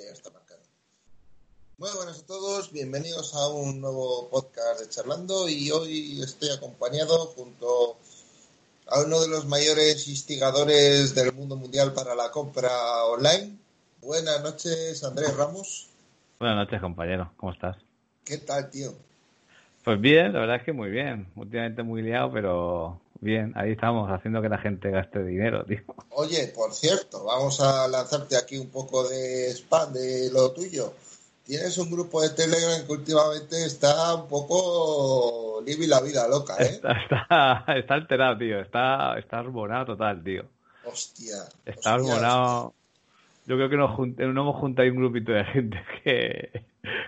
que ya está marcado. Muy buenas a todos, bienvenidos a un nuevo podcast de Charlando y hoy estoy acompañado junto a uno de los mayores instigadores del mundo mundial para la compra online. Buenas noches, Andrés Ramos. Buenas noches, compañero. ¿Cómo estás? ¿Qué tal, tío? Pues bien, la verdad es que muy bien. Últimamente muy liado, pero bien. Ahí estamos, haciendo que la gente gaste dinero, tío. Oye, por cierto, vamos a lanzarte aquí un poco de spam de lo tuyo. Tienes un grupo de Telegram que últimamente está un poco libre la vida loca, ¿eh? Está, está, está alterado, tío. Está, está armonado total, tío. Hostia. Está armonado. Yo creo que nos, junt- nos hemos juntado ahí un grupito de gente que,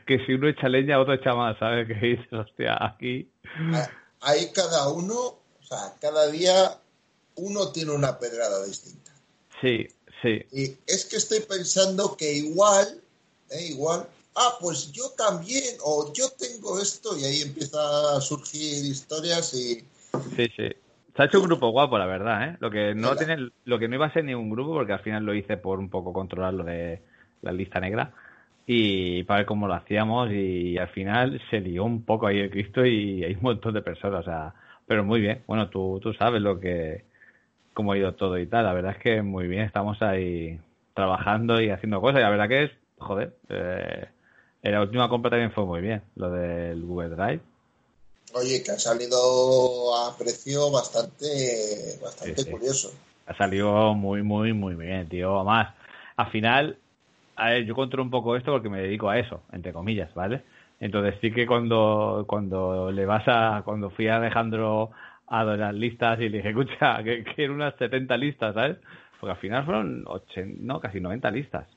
que si uno echa leña, otro echa más, ¿sabes? Que dices, hostia, aquí. hostia. Ahí cada uno, sea, cada día uno tiene una pedrada distinta. Sí, sí. Y es que estoy pensando que igual, eh, igual, ah, pues yo también, o yo tengo esto, y ahí empieza a surgir historias y Sí, sí. Se ha hecho un grupo guapo, la verdad, ¿eh? Lo que no Hola. tiene, lo que no iba a ser ni un grupo, porque al final lo hice por un poco controlar lo de la lista negra y para ver cómo lo hacíamos y al final se lió un poco ahí el Cristo y hay un montón de personas, o sea, pero muy bien. Bueno, tú, tú sabes lo que, cómo ha ido todo y tal. La verdad es que muy bien, estamos ahí trabajando y haciendo cosas y la verdad que es, joder, eh, en la última compra también fue muy bien, lo del Google Drive. oye, que ha salido a precio bastante, bastante Sí, sí. curioso. Ha salido muy, muy, muy bien, tío. Además, al final, a ver, yo controlo un poco esto porque me dedico a eso, entre comillas, ¿vale? Entonces sí que cuando, cuando le vas a, cuando fui a Alejandro a las listas y le dije, escucha, que, que eran unas 70 listas, ¿sabes? Porque al final fueron 80, no, casi 90 listas.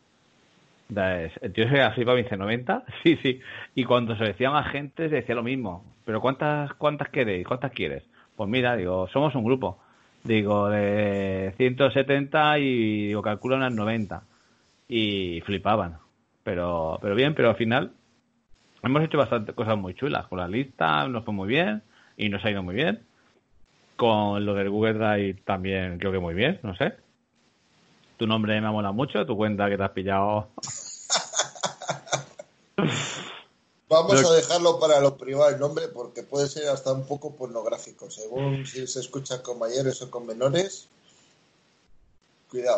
Entonces, El tío se así para mí dice 90, sí, sí. Y cuando se decía más gente, se decía lo mismo. Pero ¿cuántas, cuántas queréis? ¿Cuántas quieres? Pues mira, digo, somos un grupo. Digo, de 170 y digo, calcula unas 90. Y flipaban. Pero, pero bien, pero al final hemos hecho bastante cosas muy chulas. Con la lista nos fue muy bien y nos ha ido muy bien. Con lo del Google Drive también creo que muy bien, no sé. Tu nombre me mola mucho, tu cuenta que te has pillado. Vamos Pero- a dejarlo para lo privado el nombre porque puede ser hasta un poco pornográfico, según si se escucha con mayores o con menores. Cuidado.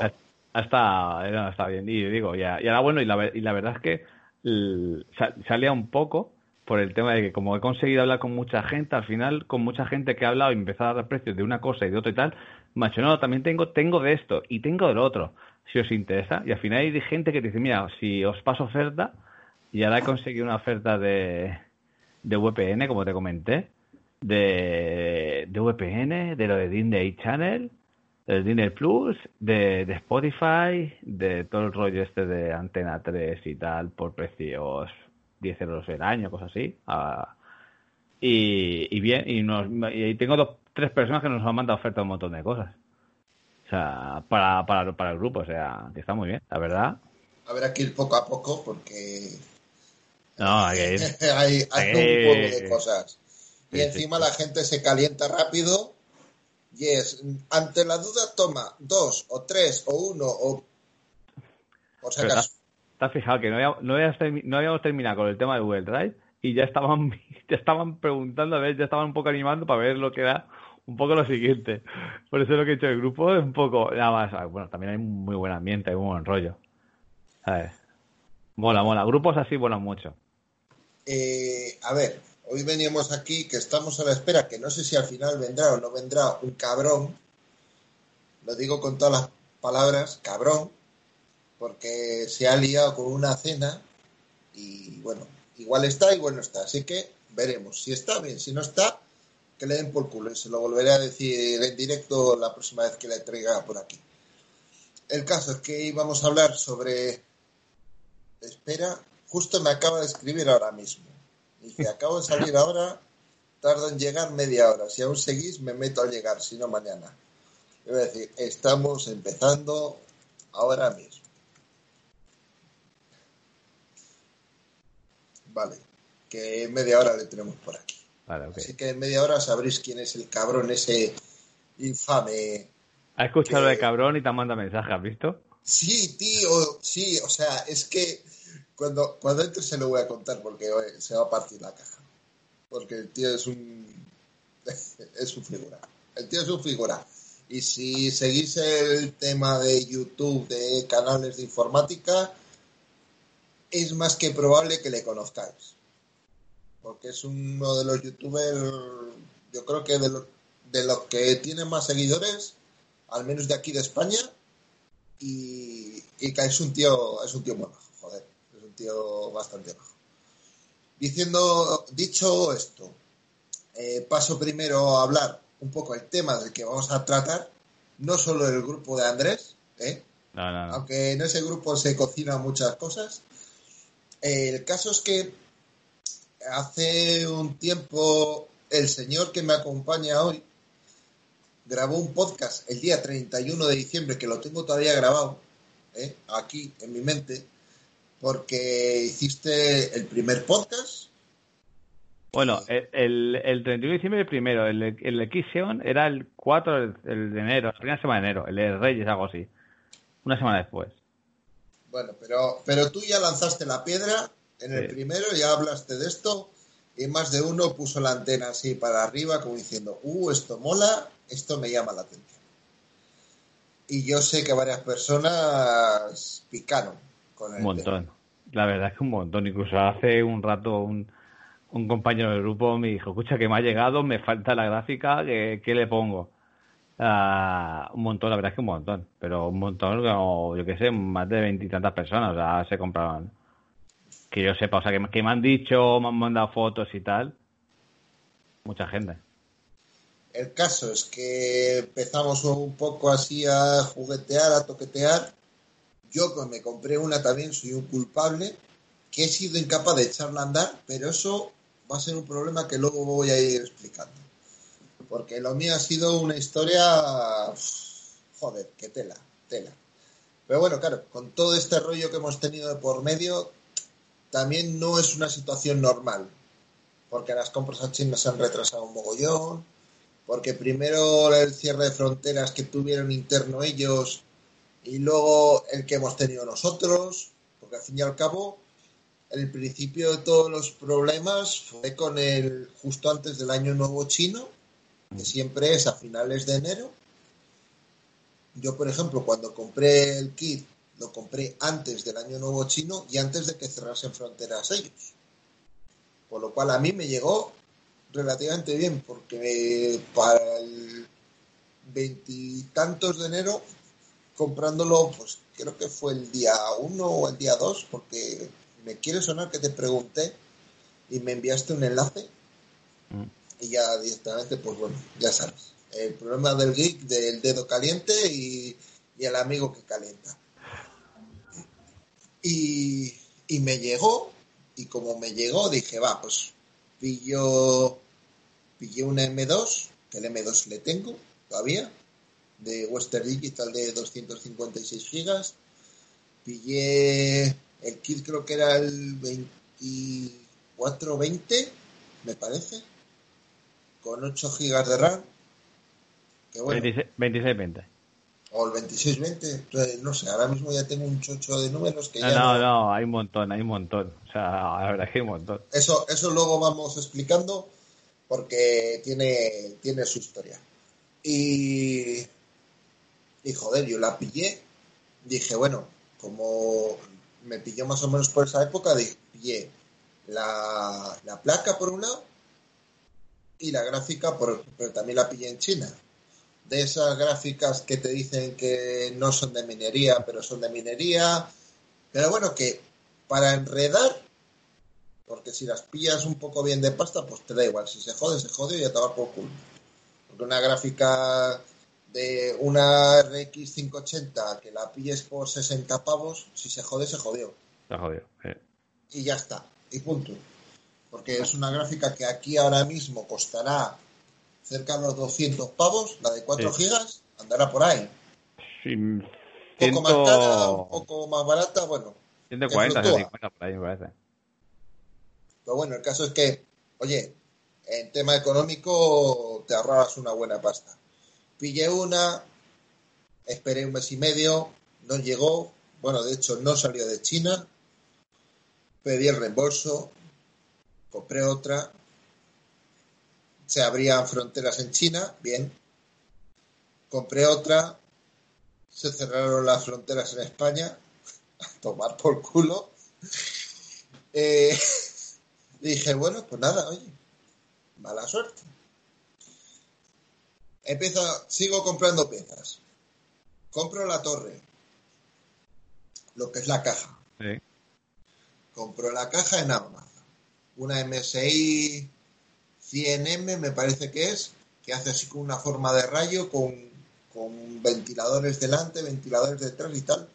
Está, está bien. Y digo, ya, y ahora bueno, y la, y la verdad es que l- sa- salía un poco por el tema de que como he conseguido hablar con mucha gente, al final con mucha gente que ha hablado y empezado a dar precios de una cosa y de otra y tal, macho, no, también tengo, tengo de esto y tengo del otro, si os interesa. Y al final hay gente que dice, mira, si os paso oferta, y ahora he conseguido una oferta de, de VPN, como te comenté, de, de VPN, de lo de Disney Channel, del Disney Plus, de, de Spotify, de todo el rollo este de Antena 3 y tal, por precios 10 euros el año, cosas así. Ah, y, y bien, y, nos, y tengo dos, tres personas que nos han mandado ofertas un montón de cosas. O sea, para, para, para el grupo, o sea, que está muy bien, la verdad. Habrá que ir poco a poco porque No, hay que ir. hay, hay un juego de cosas. Y encima la gente se calienta rápido. Y es, ante la duda, toma dos o tres o uno o. Por si acaso. ¿Te has fijado que no habíamos, no, habíamos termi- no habíamos terminado con el tema de Google Drive y ya estaban, ya estaban preguntando, a ver, ya estaban un poco animando para ver lo que era un poco lo siguiente. Por eso lo que he hecho el grupo es un poco, nada más, ah, bueno, también hay muy buen ambiente, hay muy buen rollo. ¿Sabes? Mola, mola. Grupos así molan mucho. Eh, a ver, hoy veníamos aquí que estamos a la espera, que no sé si al final vendrá o no vendrá un cabrón. Lo digo con todas las palabras, cabrón, porque se ha liado con una cena y bueno, igual está, igual no está. Así que veremos. Si está bien, si no está, que le den por culo. Y se lo volveré a decir en directo la próxima vez que le traiga por aquí. El caso es que íbamos a hablar sobre. Espera, justo me acaba de escribir ahora mismo. Dice, acabo de salir ahora, tardo en llegar media hora. Si aún seguís, me meto al llegar, si no mañana. Es decir, estamos empezando ahora mismo. Vale, que en media hora le tenemos por aquí. Vale. Así que en media hora sabréis quién es el cabrón ese infame. ¿Has escuchado lo que- de cabrón y te manda mensaje, has visto? Sí, tío, sí, o sea, es que cuando, cuando entre se lo voy a contar porque se va a partir la caja. Porque el tío es un. es un figura. El tío es un figura. Y si seguís el tema de YouTube, de canales de informática, es más que probable que le conozcáis. Porque es uno de los youtubers, yo creo que de los, de los que tiene más seguidores, al menos de aquí de España, y, que es un tío, es un tío muy bastante bajo. Diciendo, dicho esto, eh, paso primero a hablar un poco el tema del que vamos a tratar, no solo el grupo de Andrés, ¿eh? aunque en ese grupo se cocinan muchas cosas. el caso es que hace un tiempo el señor que me acompaña hoy grabó un podcast el día 31 de diciembre, que lo tengo todavía grabado, ¿eh? aquí en mi mente, porque hiciste el primer podcast. Bueno, el, el 31 de diciembre el primero, el, el de era el 4 de enero, la primera semana de enero, el de Reyes, algo así, una semana después. Bueno, pero, pero tú ya lanzaste la piedra en el primero, ya hablaste de esto, y más de uno puso la antena así para arriba, como diciendo, uh, esto mola, esto me llama la atención. Y yo sé que varias personas picaron con Un montón. La verdad es que un montón. Incluso hace un rato un, un compañero del grupo me dijo, escucha, que me ha llegado, me falta la gráfica, ¿qué, le pongo? Uh, un montón, la verdad es que un montón. Pero un montón, como, yo qué sé, más de veintitantas personas o sea, se compraban. Que yo sepa, o sea, que, que me han dicho, me han mandado fotos y tal. Mucha gente. El caso es que empezamos un poco así a juguetear, a toquetear. Yo me compré una también, soy un culpable, que he sido incapaz de echarla a andar, pero eso va a ser un problema que luego voy a ir explicando. Porque lo mío ha sido una historia, joder, que tela, tela. Pero bueno, claro, con todo este rollo que hemos tenido de por medio, también no es una situación normal. Porque las compras a China se han retrasado un mogollón, porque primero el cierre de fronteras que tuvieron interno ellos y luego el que hemos tenido nosotros, porque al fin y al cabo el principio de todos los problemas fue con el justo antes del año nuevo chino, que siempre es a finales de enero. Yo, por ejemplo, cuando compré el kit, lo compré antes del año nuevo chino y antes de que cerrasen fronteras ellos. Por lo cual a mí me llegó relativamente bien, porque para el veintitantos de enero, comprándolo, pues creo que fue el día uno o el día dos, porque me quiere sonar que te pregunté y me enviaste un enlace mm. y ya directamente, pues bueno, ya sabes. El problema del geek, del dedo caliente y, y el amigo que calienta. Y, y me llegó, y como me llegó, dije, va, pues pillo, pillé una M2, que el M2 le tengo todavía, de Western Digital de 256 gigas. Pillé el kit, creo que era el 2420, me parece, con 8 gigas de RAM. Que bueno, 2620. O el 2620, no sé, ahora mismo ya tengo un chocho de números que no, ya. No, no, no, hay un montón, hay un montón. O sea, la verdad es que hay un montón. Eso, eso luego vamos explicando porque tiene, tiene su historia. Y, y joder, yo la pillé, dije, bueno, como me pilló más o menos por esa época, pillé la, la placa por un lado y la gráfica, por, pero también la pillé en China. De esas gráficas que te dicen que no son de minería, pero son de minería. Pero bueno, que para enredar porque si las pillas un poco bien de pasta, pues te da igual. Si se jode, se jode y ya te va por culo. Porque una gráfica de una RX 580 que la pilles por 60 pavos, si se jode, se jodió. Se jodió, Y ya está. Y punto. Porque es una gráfica que aquí ahora mismo costará cerca de los 200 pavos, la de 4 gigas, andará por ahí. un poco más cara, un poco más barata, bueno. 140, 150 por ahí me parece. Pero bueno, el caso es que, oye, en tema económico te ahorrabas una buena pasta. Pillé una, esperé un mes y medio, no llegó, bueno, de hecho no salió de China, pedí el reembolso, compré otra, se abrían fronteras en China, bien, compré otra, se cerraron las fronteras en España, a tomar por culo. Eh, dije, bueno, pues nada, oye, mala suerte. Empiezo, sigo comprando piezas. Compro la torre, lo que es la caja. Sí. Compro la caja en Amazon. Una MSI 100M me parece que es, que hace así con una forma de rayo, con, con ventiladores delante, ventiladores detrás y tal.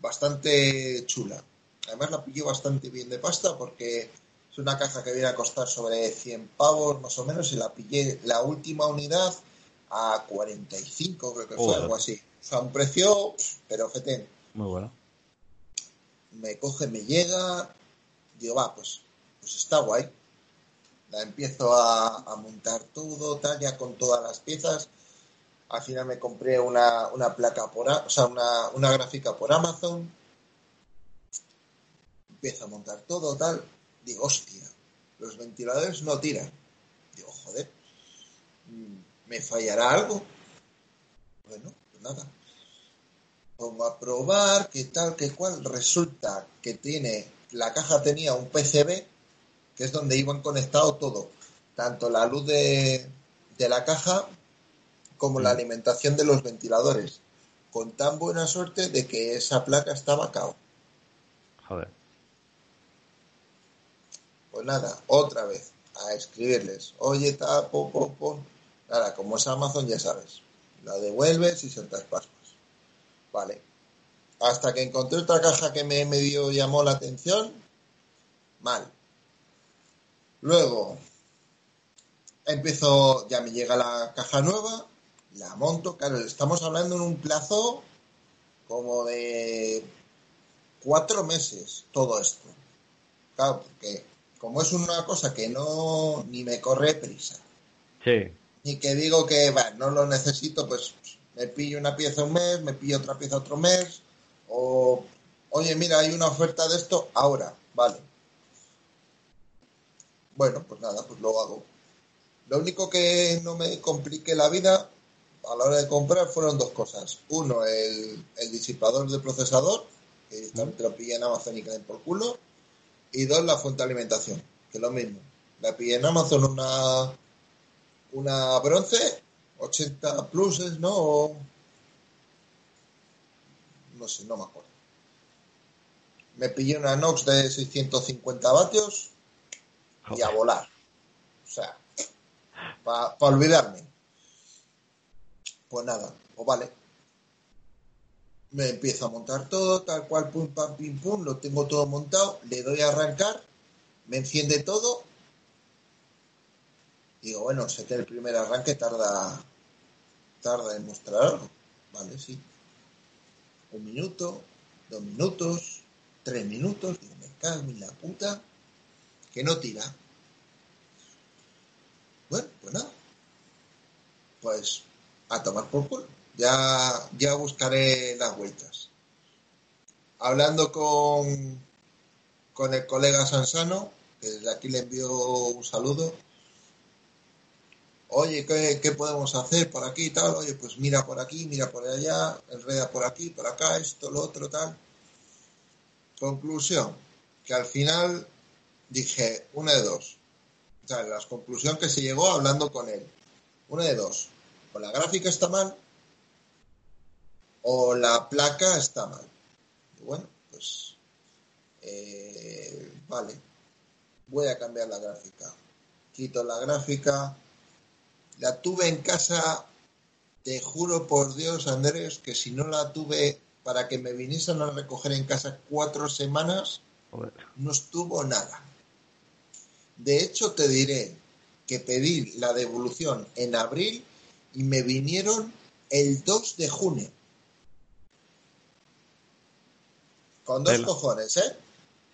Bastante chula. Además la pillé bastante bien de pasta porque es una caja que viene a costar sobre 100 pavos más o menos y la pillé la última unidad a 45 creo que fue, algo así. O sea, un precio, pero fetén. Muy bueno. me coge, me llega, digo, va, pues, pues está guay. La empiezo a, a montar todo, tal, ya con todas las piezas. Al final me compré una, una placa por, o sea, una, una gráfica por Amazon. Empiezo a montar todo, tal. Digo, hostia, los ventiladores no tiran. Digo, joder, mm, ¿me fallará algo? Bueno, pues nada pongo a probar, qué tal, qué cual. Resulta que tiene, la caja tenía un PCB, que es donde iban conectado todo, tanto la luz de, de la caja como la alimentación de los ventiladores, con tan buena suerte de que esa placa estaba cao. Joder. Pues nada, otra vez a escribirles, oye, tal, pon, pon, pon. Nada, como es Amazon, ya sabes, la devuelves y saltas pasmas. Vale. Hasta que encontré otra caja que me medio llamó la atención, mal. Luego, empiezo, ya me llega la caja nueva, la monto, claro, estamos hablando en un plazo como de cuatro meses todo esto. Claro, porque como es una cosa que no ni me corre prisa, Sí. Ni que digo que no lo necesito, pues me pillo una pieza un mes, me pillo otra pieza otro mes, o oye, mira, hay una oferta de esto ahora, vale. Bueno, pues nada, pues lo hago. Lo único que no me complique la vida a la hora de comprar fueron dos cosas. Uno, el, el disipador de procesador, que también te lo pillé en Amazon y caen por culo. Y dos, la fuente de alimentación, que es lo mismo. La pillé en Amazon una, una bronce, 80 pluses, ¿no? O- no sé, no me acuerdo. Me pillé una Nox de 650 vatios y a volar. O sea, para olvidarme. Pues nada, pues vale. Me empiezo a montar todo, tal cual, pum, pam, pim, pum, lo tengo todo montado, le doy a arrancar, me enciende todo. Digo, bueno, sé que el primer arranque tarda, tarda en mostrar algo. Vale, sí. Un minuto, dos minutos, tres minutos, digo, me cago en la puta, que no tira. Bueno, pues nada. Pues a tomar por culo. Ya, ya buscaré las vueltas. Hablando con, con el colega Sansano, que desde aquí le envío un saludo. Oye, ¿qué, podemos hacer por aquí y tal? Oye, pues mira por aquí, mira por allá, enreda por aquí, por acá, esto, lo otro, tal. Conclusión, que al final dije una de dos. O sea, la conclusión que se llegó hablando con él. Una de dos. O la gráfica está mal o la placa está mal. Bueno, pues eh, vale. Voy a cambiar la gráfica. Quito la gráfica. La tuve en casa. Te juro por Dios, Andrés, que si no la tuve para que me viniesen a recoger en casa cuatro semanas, Joder. no estuvo nada. De hecho, te diré que pedí la devolución en abril y me vinieron el 2 de junio. Con dos Vela. cojones, ¿eh?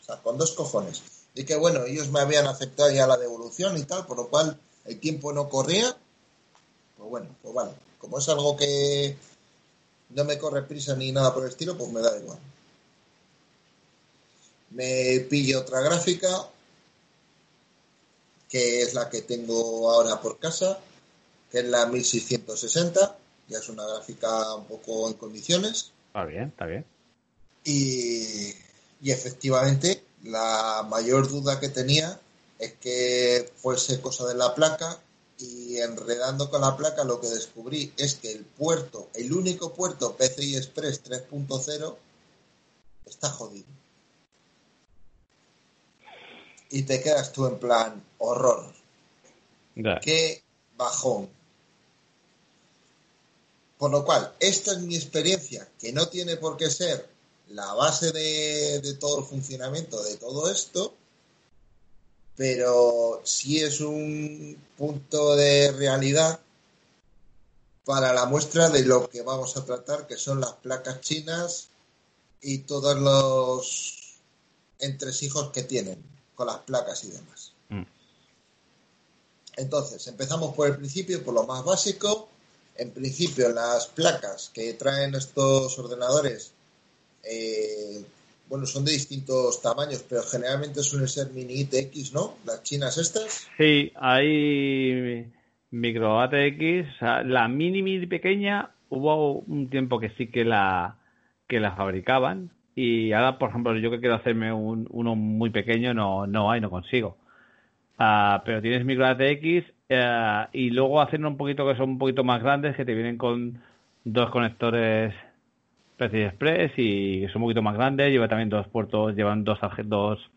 O sea, con dos cojones. Y que bueno, ellos me habían aceptado ya la devolución y tal, por lo cual el tiempo no corría. Pues bueno, pues vale. Como es algo que no me corre prisa ni nada por el estilo, pues me da igual. Me pillo otra gráfica, que es la que tengo ahora por casa, que es la 1660, ya es una gráfica un poco en condiciones. Está bien, está bien. Y, y efectivamente, la mayor duda que tenía es que fuese cosa de la placa y enredando con la placa lo que descubrí es que el puerto, el único puerto PCI Express 3.0 está jodido. Y te quedas tú en plan horror. Qué bajón. Por lo cual, esta es mi experiencia, que no tiene por qué ser la base de, de todo el funcionamiento de todo esto, pero sí es un punto de realidad para la muestra de lo que vamos a tratar, que son las placas chinas y todos los entresijos que tienen con las placas y demás. Mm. Entonces, empezamos por el principio, por lo más básico. En principio, las placas que traen estos ordenadores, eh, bueno, son de distintos tamaños, pero generalmente suelen ser mini ITX, ¿no? Las chinas estas. Sí, hay micro ATX, la mini mini pequeña, hubo un tiempo que sí que la que la fabricaban y ahora, por ejemplo, yo que quiero hacerme un, uno muy pequeño no no hay, no consigo. Ah, pero tienes micro ATX eh, y luego hacen un poquito que son un poquito más grandes que te vienen con dos conectores PCI Express y son un poquito más grandes, lleva también dos puertos, llevan dos dos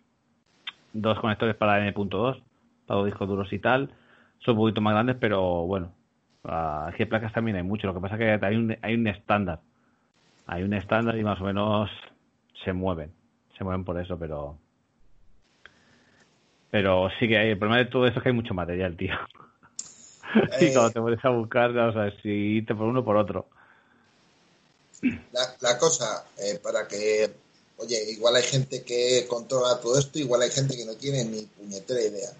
dos conectores para M.2, para los discos duros y tal. Son un poquito más grandes, pero bueno, es que placas también hay mucho. Lo que pasa es que hay un, hay un estándar. Hay un estándar y más o menos se mueven. Se mueven por eso, pero. Pero sí que hay. El problema de todo esto es que hay mucho material, tío. y Eh. cuando te pones a buscar, no sabes si irte por uno o por otro. La, la cosa, eh, para que, oye, igual hay gente que controla todo esto, igual hay gente que no tiene ni puñetera idea.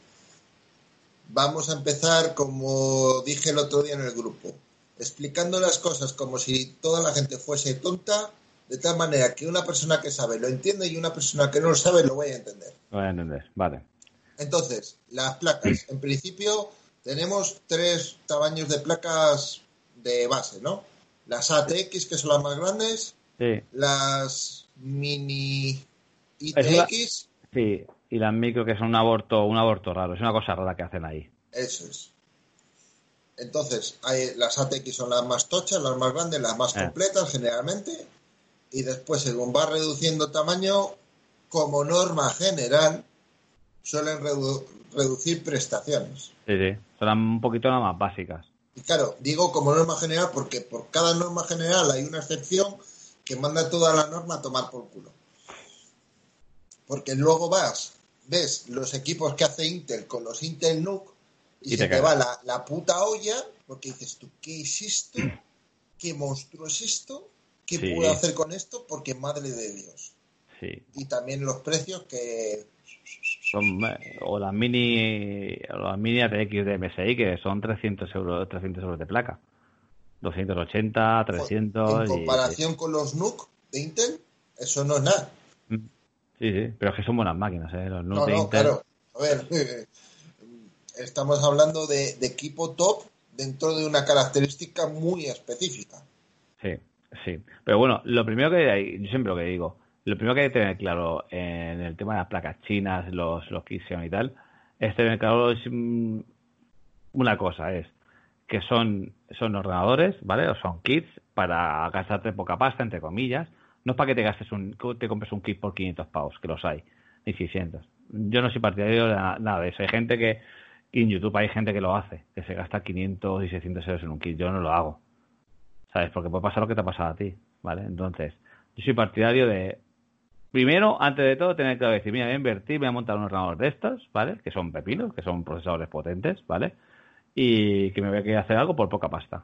Vamos a empezar, como dije el otro día en el grupo, explicando las cosas como si toda la gente fuese tonta, de tal manera que una persona que sabe lo entiende y una persona que no lo sabe lo vaya a entender. Lo voy a entender. Vale. Entonces, las placas. En principio, tenemos tres tamaños de placas de base, ¿no? Las ATX, que son las más grandes, Sí, las mini la- ITX, sí. Y las micro que son un aborto, un aborto raro. Es una cosa rara que hacen ahí. eso es. Entonces, hay, las ATX son las más tochas, las más grandes, las más Eh. completas generalmente. Y después, según va reduciendo tamaño, como norma general, suelen redu- reducir prestaciones. Sí, sí. Son un poquito las más básicas. Y claro, digo como norma general porque por cada norma general hay una excepción que manda toda la norma a tomar por culo. Porque luego vas, ves los equipos que hace Intel con los Intel NUC y, Y se te va la, la puta olla porque dices tú, ¿qué es esto? ¿Qué monstruo es esto? ¿Qué Sí. puedo hacer con esto? Porque madre de Dios. Sí. Y también los precios que... Son, o las mini o las mini ATX de MSI que son 300 euros 300 euros de placa 280 300 en y- comparación con los NUC de Intel, eso no es nada. sí sí pero es que son buenas máquinas ¿eh? los No, NUC de no, Intel claro. A ver, estamos hablando de, de equipo top dentro de una característica muy específica. sí sí pero bueno lo primero que hay yo siempre lo que digo lo primero que hay que tener claro en el tema de las placas chinas los los Kixion y tal es tener claro es, mm, una cosa es que son, son ordenadores, ¿vale? O son kits para gastarte poca pasta, entre comillas. No es para que te gastes un, te compres un kit por 500 pavos, que los hay, ni 600. Yo no soy partidario de na- nada de eso. Hay gente que, en YouTube hay gente que lo hace, que se gasta 500 y 600 euros en un kit. Yo no lo hago, ¿sabes? Porque puede pasar lo que te ha pasado a ti, ¿vale? Entonces, yo soy partidario de, primero, antes de todo, tener que decir, mira, voy a invertir, voy a montar un ordenador de estos, ¿vale? Que son pepinos, que son procesadores potentes, ¿vale? y que me voy a querer hacer algo por poca pasta.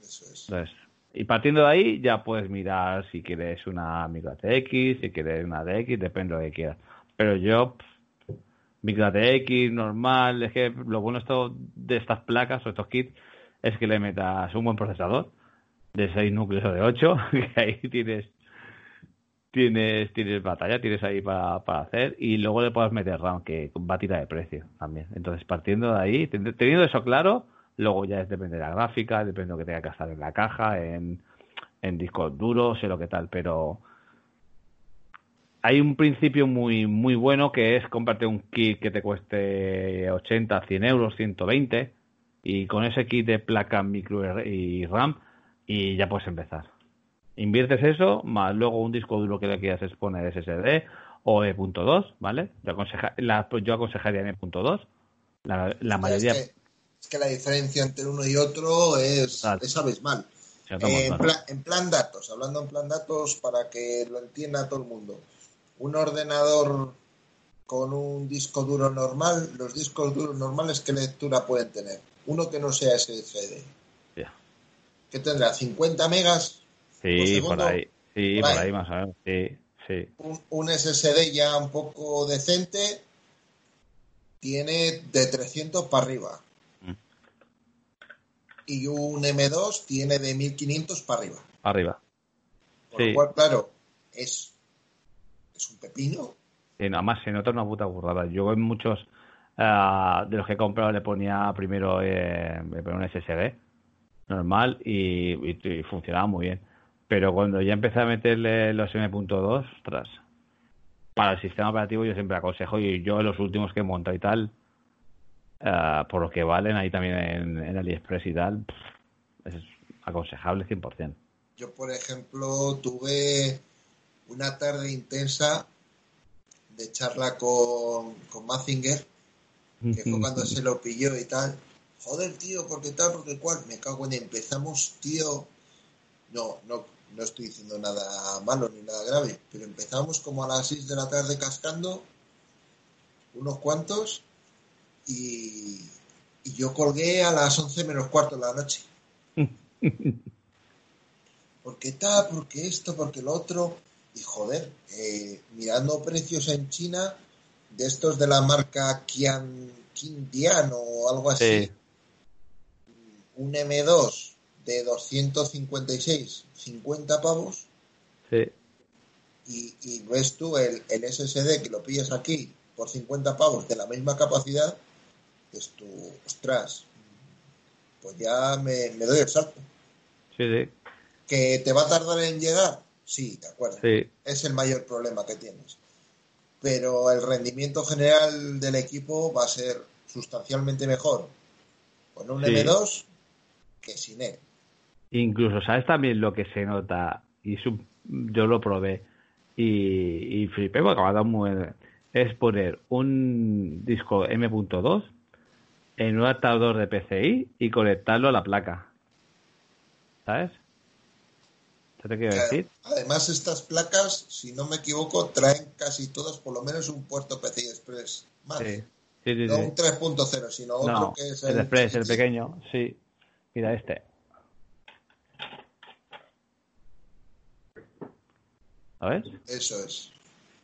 Eso es. Entonces, y partiendo de ahí ya puedes mirar si quieres una micro ATX, si quieres una DX, depende de lo que quieras. Pero yo, pff, micro ATX, normal, es que lo bueno esto de estas placas o estos kits es que le metas un buen procesador de 6 núcleos o de 8, que ahí tienes tienes tienes batalla, tienes ahí para, para hacer y luego le puedes meter RAM que va a tirar de precio también. Entonces, partiendo de ahí, teniendo eso claro, luego ya depende de la gráfica, depende de lo que tenga que estar en la caja, en, en discos duros, sé lo que tal, pero hay un principio muy muy bueno que es comprarte un kit que te cueste 80, 100 euros, 120 y con ese kit de placa micro y RAM y ya puedes empezar. Inviertes eso, más luego un disco duro que le quieras exponer SSD o E.2, ¿vale? Yo, aconseja, la, yo aconsejaría M.2. La, la mayoría... Es que, la diferencia entre uno y otro es, es abismal. Eh, en, en, plan datos, hablando en plan datos para que lo entienda todo el mundo. Un ordenador con un disco duro normal, los discos duros normales, ¿qué lectura pueden tener? Uno que no sea SSD. ¿Qué tendrá? ¿50 megas? Sí, por ahí. Sí, por ahí. más o menos. Sí, sí. Un, SSD ya un poco decente tiene de 300 para arriba. Mm. Y un M2 tiene de 1500 para arriba. Arriba. Por lo cual, claro, es, es un pepino. Sí, nada más se nota una puta burrada. Yo en muchos uh, de los que he comprado le ponía primero eh, un SSD normal y, y funcionaba muy bien pero cuando ya empecé a meterle los M.2, ostras, para el sistema operativo yo siempre aconsejo, y yo los últimos que he montado y tal, uh, por lo que valen ahí también en, AliExpress y tal, es aconsejable 100%. Yo, por ejemplo, tuve una tarde intensa de charla con, con Mazinger, que fue cuando se lo pilló y tal. Joder, tío, porque tal, porque cual. Me cago en empezamos, tío. No, no, no estoy diciendo nada malo ni nada grave, pero empezamos como a las 6 de la tarde cascando, unos cuantos, y, yo colgué a las 11 menos cuarto de la noche. porque tal, porque esto, porque lo otro, y joder, eh, mirando precios en China, de estos de la marca Kian, Dian o algo así, un M2 de 256, 50 pavos. Sí. Y, ves tú el, el, SSD que lo pillas aquí por 50 pavos de la misma capacidad, es tu, ostras, pues ya me, doy el salto. Sí, sí. ¿Que te va a tardar en llegar? Sí, de acuerdo. Es el mayor problema que tienes. Pero el rendimiento general del equipo va a ser sustancialmente mejor con un M2 que sin él. Incluso, ¿sabes también lo que se nota? Y yo lo probé y, y flipé porque me ha dado muy... Es poner un disco M.2 en un adaptador de PCI y conectarlo a la placa. ¿Sabes? ¿Qué te quiero decir? Además, estas placas, si no me equivoco, traen casi todas por lo menos un puerto PCI Express más. Sí. Sí, no un 3.0, sino otro que es el, el Express, el pequeño, sí. Mira este. ¿Sabes? Eso es.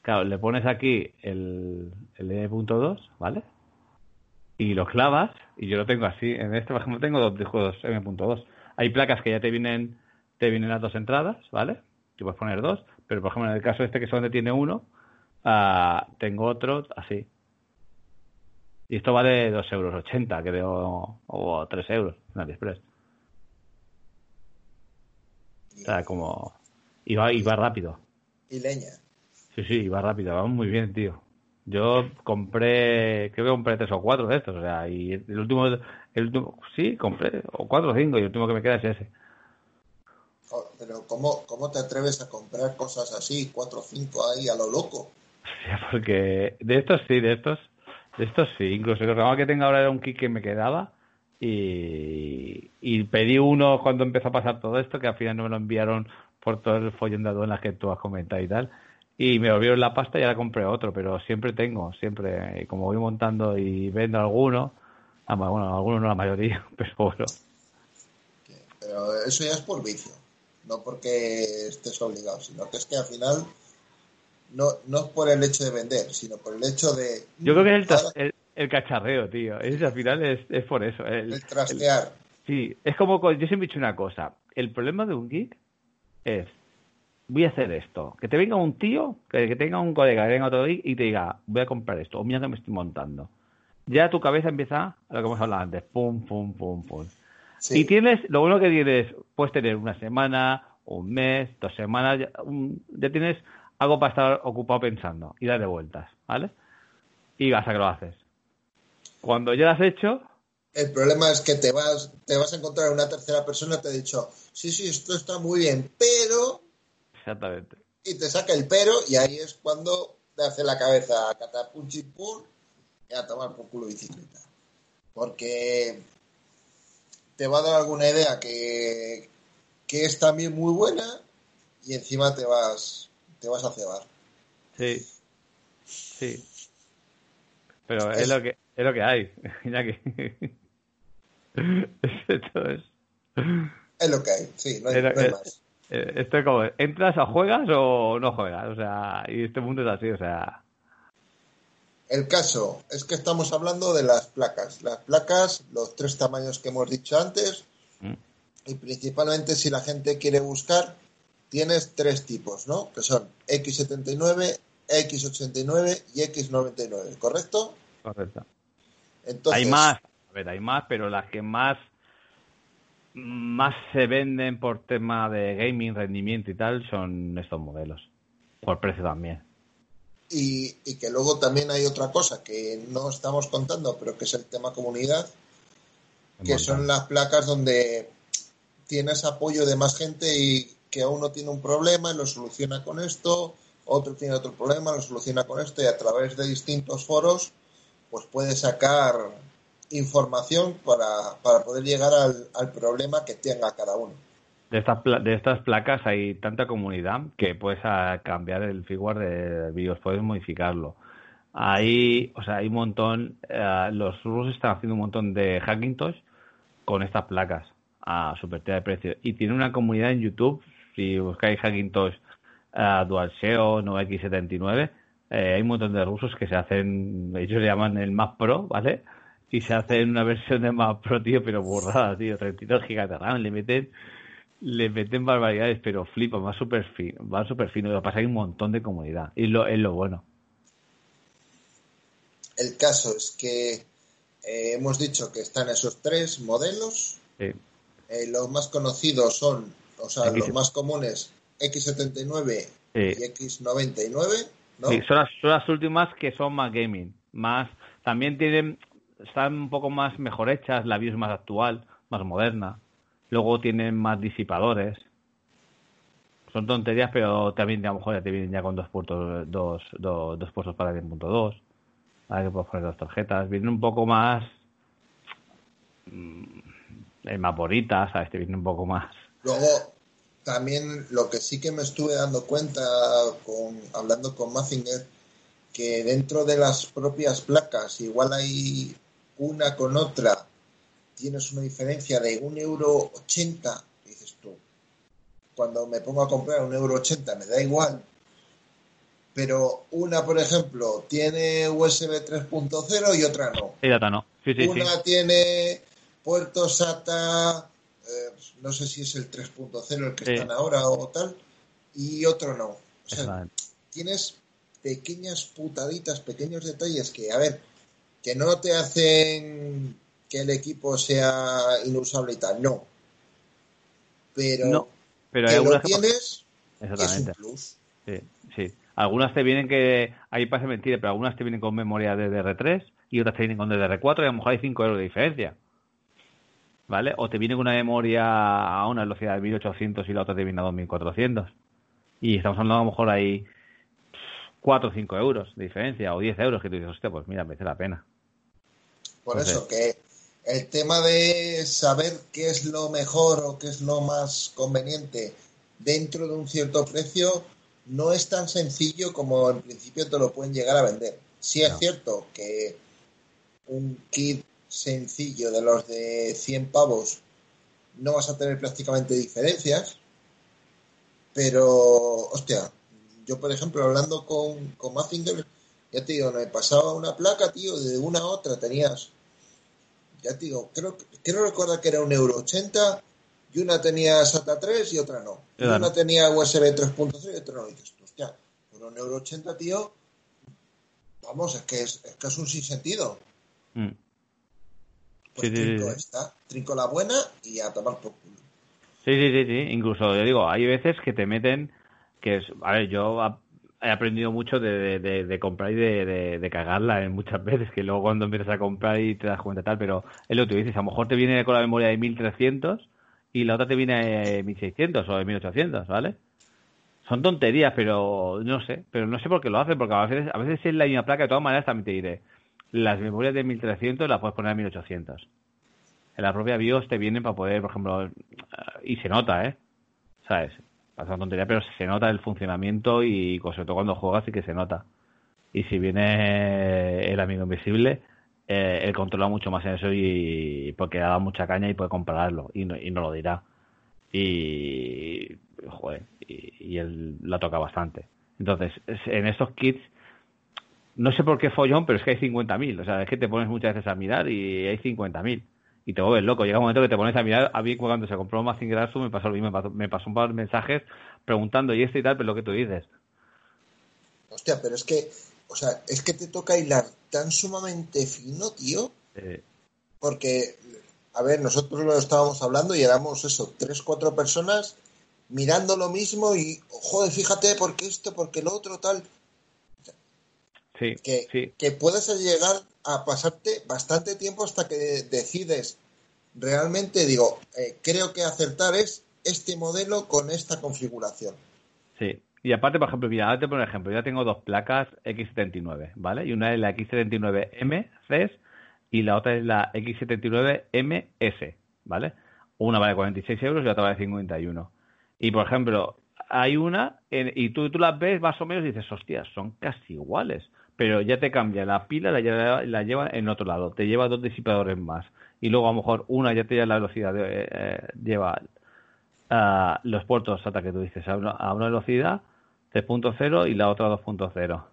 Claro, le pones aquí el, el M.2, ¿vale? Y lo clavas, y yo lo tengo así. En este, por ejemplo, tengo dos discos M.2. Hay placas que ya te vienen te vienen las dos entradas, ¿vale? Tú puedes poner dos, pero por ejemplo en el caso este que solamente tiene uno, uh, tengo otro así. Y esto vale 2,80 euros, 80, creo, o 3 euros en AliExpress. O sea, como... Y va, y va rápido y leña. Sí, sí, va rápido, va muy bien, tío. Yo compré, creo que compré tres o cuatro de estos, o sea, y el último, el último, sí, compré, o cuatro o cinco, y el último que me queda es ese. Pero ¿cómo, cómo te atreves a comprar cosas así, cuatro o cinco ahí a lo loco? Sí, porque de estos sí, de estos, de estos sí, incluso el programa que tengo ahora era un kit que me quedaba y, y pedí uno cuando empezó a pasar todo esto, que al final no me lo enviaron por todo el follón de aduanas que tú has comentado y tal. Y me volvieron la pasta y ahora compré otro, pero siempre tengo, siempre, como voy montando y vendo alguno, ah, bueno, algunos no la mayoría, pero bueno. Pero eso ya es por vicio, no porque estés obligado, sino que es que al final no, no es por el hecho de vender, sino por el hecho de... Yo creo que es el, el, cacharreo, tío. Es, al final es, es por eso. El, el trastear. sí, es como, yo siempre he dicho una cosa el problema de un geek es, voy a hacer esto, que te venga un tío, que, tenga un colega, que venga otro geek y te diga, voy a comprar esto, o mira que me estoy montando. Ya tu cabeza empieza a lo que hemos hablado antes, pum, pum, pum, pum. Y tienes, lo bueno que tienes, puedes tener una semana, un mes, dos semanas, ya, tienes algo para estar ocupado pensando y darle vueltas, ¿vale? Y vas a que lo haces. Cuando ya lo has hecho... El problema es que te vas, te vas a encontrar una tercera persona te ha dicho, sí, sí, esto está muy bien, pero... Exactamente. Y te saca el pero y ahí es cuando te hace la cabeza a catapunchipur y a tomar por culo bicicleta. Porque te va a dar alguna idea que, que es también muy buena y encima te vas te vas a cebar. Sí. Sí. Pero es, lo que es lo que hay, ya que esto es es lo que hay, sí, no hay, más. Eh, esto es como, ¿entras o juegas o no juegas? O sea, y este mundo es así, o sea... El caso es que estamos hablando de las placas. Las placas, los tres tamaños que hemos dicho antes, mm. y principalmente si la gente quiere buscar, tienes tres tipos, ¿no? Que son X79, X89 y X99, ¿correcto? Correcto. Entonces, hay más, a ver, hay más, pero las que más más se venden por tema de gaming, rendimiento y tal son estos modelos. Por precio también. Y, que luego también hay otra cosa que no estamos contando, pero que es el tema comunidad, que son las placas donde tienes apoyo de más gente y que uno tiene un problema y lo soluciona con esto, otro tiene otro problema, lo soluciona con esto y a través de distintos foros pues puede sacar información para, para poder llegar al, problema que tenga cada uno. De estas, de estas placas hay tanta comunidad que puedes ah, cambiar el firmware de vídeos, puedes modificarlo. Hay, o sea, hay un montón, eh, los rusos están haciendo un montón de Hackintosh con estas placas a super de precio. Y tiene una comunidad en YouTube, si buscáis Hackintosh uh, DualShare no X79, eh, hay un montón de rusos que se hacen, ellos le llaman el más pro, ¿vale? Y se hace una versión de más pro, tío, pero borrada, tío, 32 gigas de RAM, le meten, le meten barbaridades, pero flipa, va súper fino, va súper fino, lo pasa hay un montón de comodidad, y lo, es lo bueno. El caso es que eh, hemos dicho que están esos tres modelos, eh, los más conocidos son, o sea, los más comunes, X79 y X99, ¿no? Sí, son las, son las últimas que son más gaming, más, también tienen están un poco más mejor hechas, la BIOS más actual, más moderna. Luego tienen más disipadores. Son tonterías, pero también a lo mejor ya te vienen ya con dos puertos, dos, dos, dos puertos para 10.2. Ahora que puedes poner dos tarjetas. Vienen un poco más mmm, más bonitas, ¿sabes? Te vienen un poco más. Luego, también lo que sí que me estuve dando cuenta con hablando con Mazinger, que dentro de las propias placas igual hay una con otra tienes una diferencia de un euro ochenta, dices tú, cuando me pongo a comprar un euro ochenta me da igual, pero una, por ejemplo, tiene USB 3.0 y otra no. No. una tiene puerto SATA, eh, no sé si es el 3.0 el que están ahora o tal, y otro no. O sea, tienes pequeñas putaditas, pequeños detalles que, a ver, que no te hacen que el equipo sea inusable y tal, no. Pero, no, pero que lo tienes es un plus. Sí, sí. Algunas te vienen que, ahí parece mentira, pero algunas te vienen con memoria DDR3 y otras te vienen con DDR4 y a lo mejor hay 5 euros de diferencia. ¿Vale? O te viene con una memoria a una velocidad de 1800 y la otra te viene a 2400. Y estamos hablando a lo mejor ahí 4 o 5 euros de diferencia o 10 euros que tú dices, hostia, pues mira, merece la pena. Por eso, que el tema de saber qué es lo mejor o qué es lo más conveniente dentro de un cierto precio no es tan sencillo como en principio te lo pueden llegar a vender. Sí es cierto que un kit sencillo de los de 100 pavos no vas a tener prácticamente diferencias, pero, hostia, yo, por ejemplo, hablando con, con Mazinger, ya te digo, me pasaba una placa, tío, de una a otra tenías, ya te digo, creo, creo recordar que era un euro ochenta y una tenía SATA 3 y otra no. Una tenía USB 3.0 y otra no. Y dices, hostia, por un euro 80, tío, vamos, es que es, que es un sinsentido. Mm. Pues trinco esta, trinco la buena y a tomar por culo. Sí, sí, sí, sí. Incluso, yo digo, hay veces que te meten, que es, a ver, yo he aprendido mucho de, de, comprar y de, de, cagarla en muchas veces, que luego cuando empiezas a comprar y te das cuenta tal, pero es lo que dices, a lo mejor te viene con la memoria de 1300 y la otra te viene de 1600 o de 1800, ¿vale? Son tonterías, pero no sé, pero no sé por qué lo hacen, porque a veces, a veces es la misma placa, de todas maneras también te diré, las memorias de 1300 las puedes poner a 1800. En la propia BIOS te vienen para poder, por ejemplo, y se nota, ¿eh? ¿Sabes? Pasa tontería, pero se nota el funcionamiento y sobre todo cuando juegas sí que se nota. Y si viene el amigo invisible, eh, él controla mucho más en eso y porque ha dado mucha caña y puede compararlo y no, y no lo dirá. Y, joder, y, él la toca bastante. Entonces, en estos kits, no sé por qué follón, pero es que hay 50.000. O sea, es que te pones muchas veces a mirar y hay 50.000 y te vuelves loco. Llega un momento que te pones a mirar. A mí, cuando se compró más me pasó me pasó, me pasó un par de mensajes preguntando y esto y tal, pero lo que tú dices. Hostia, pero es que, o sea, es que te toca hilar tan sumamente fino, tío. Porque, a ver, nosotros lo estábamos hablando y éramos eso, tres, cuatro personas mirando lo mismo y, joder, fíjate, porque esto, porque lo otro, tal. Sí, que, que puedes llegar a pasarte bastante tiempo hasta que decides realmente, digo, eh, creo que acertar es este modelo con esta configuración. Sí, y aparte, por ejemplo, mira, te un ejemplo. Yo tengo dos placas X79, ¿vale? Y una es la X79M CES y la otra es la X79MS, ¿vale? Una vale 46 euros y la otra vale 51. Y, por ejemplo, hay una, y tú, tú las ves más o menos y dices, hostias, son casi iguales pero ya te cambia la pila, la lleva, la lleva en otro lado, te lleva dos disipadores más. Y luego a lo mejor una ya te lleva la velocidad, de, eh, lleva uh, los puertos hasta que tú dices a una, a una velocidad 3.0 y la otra 2.0.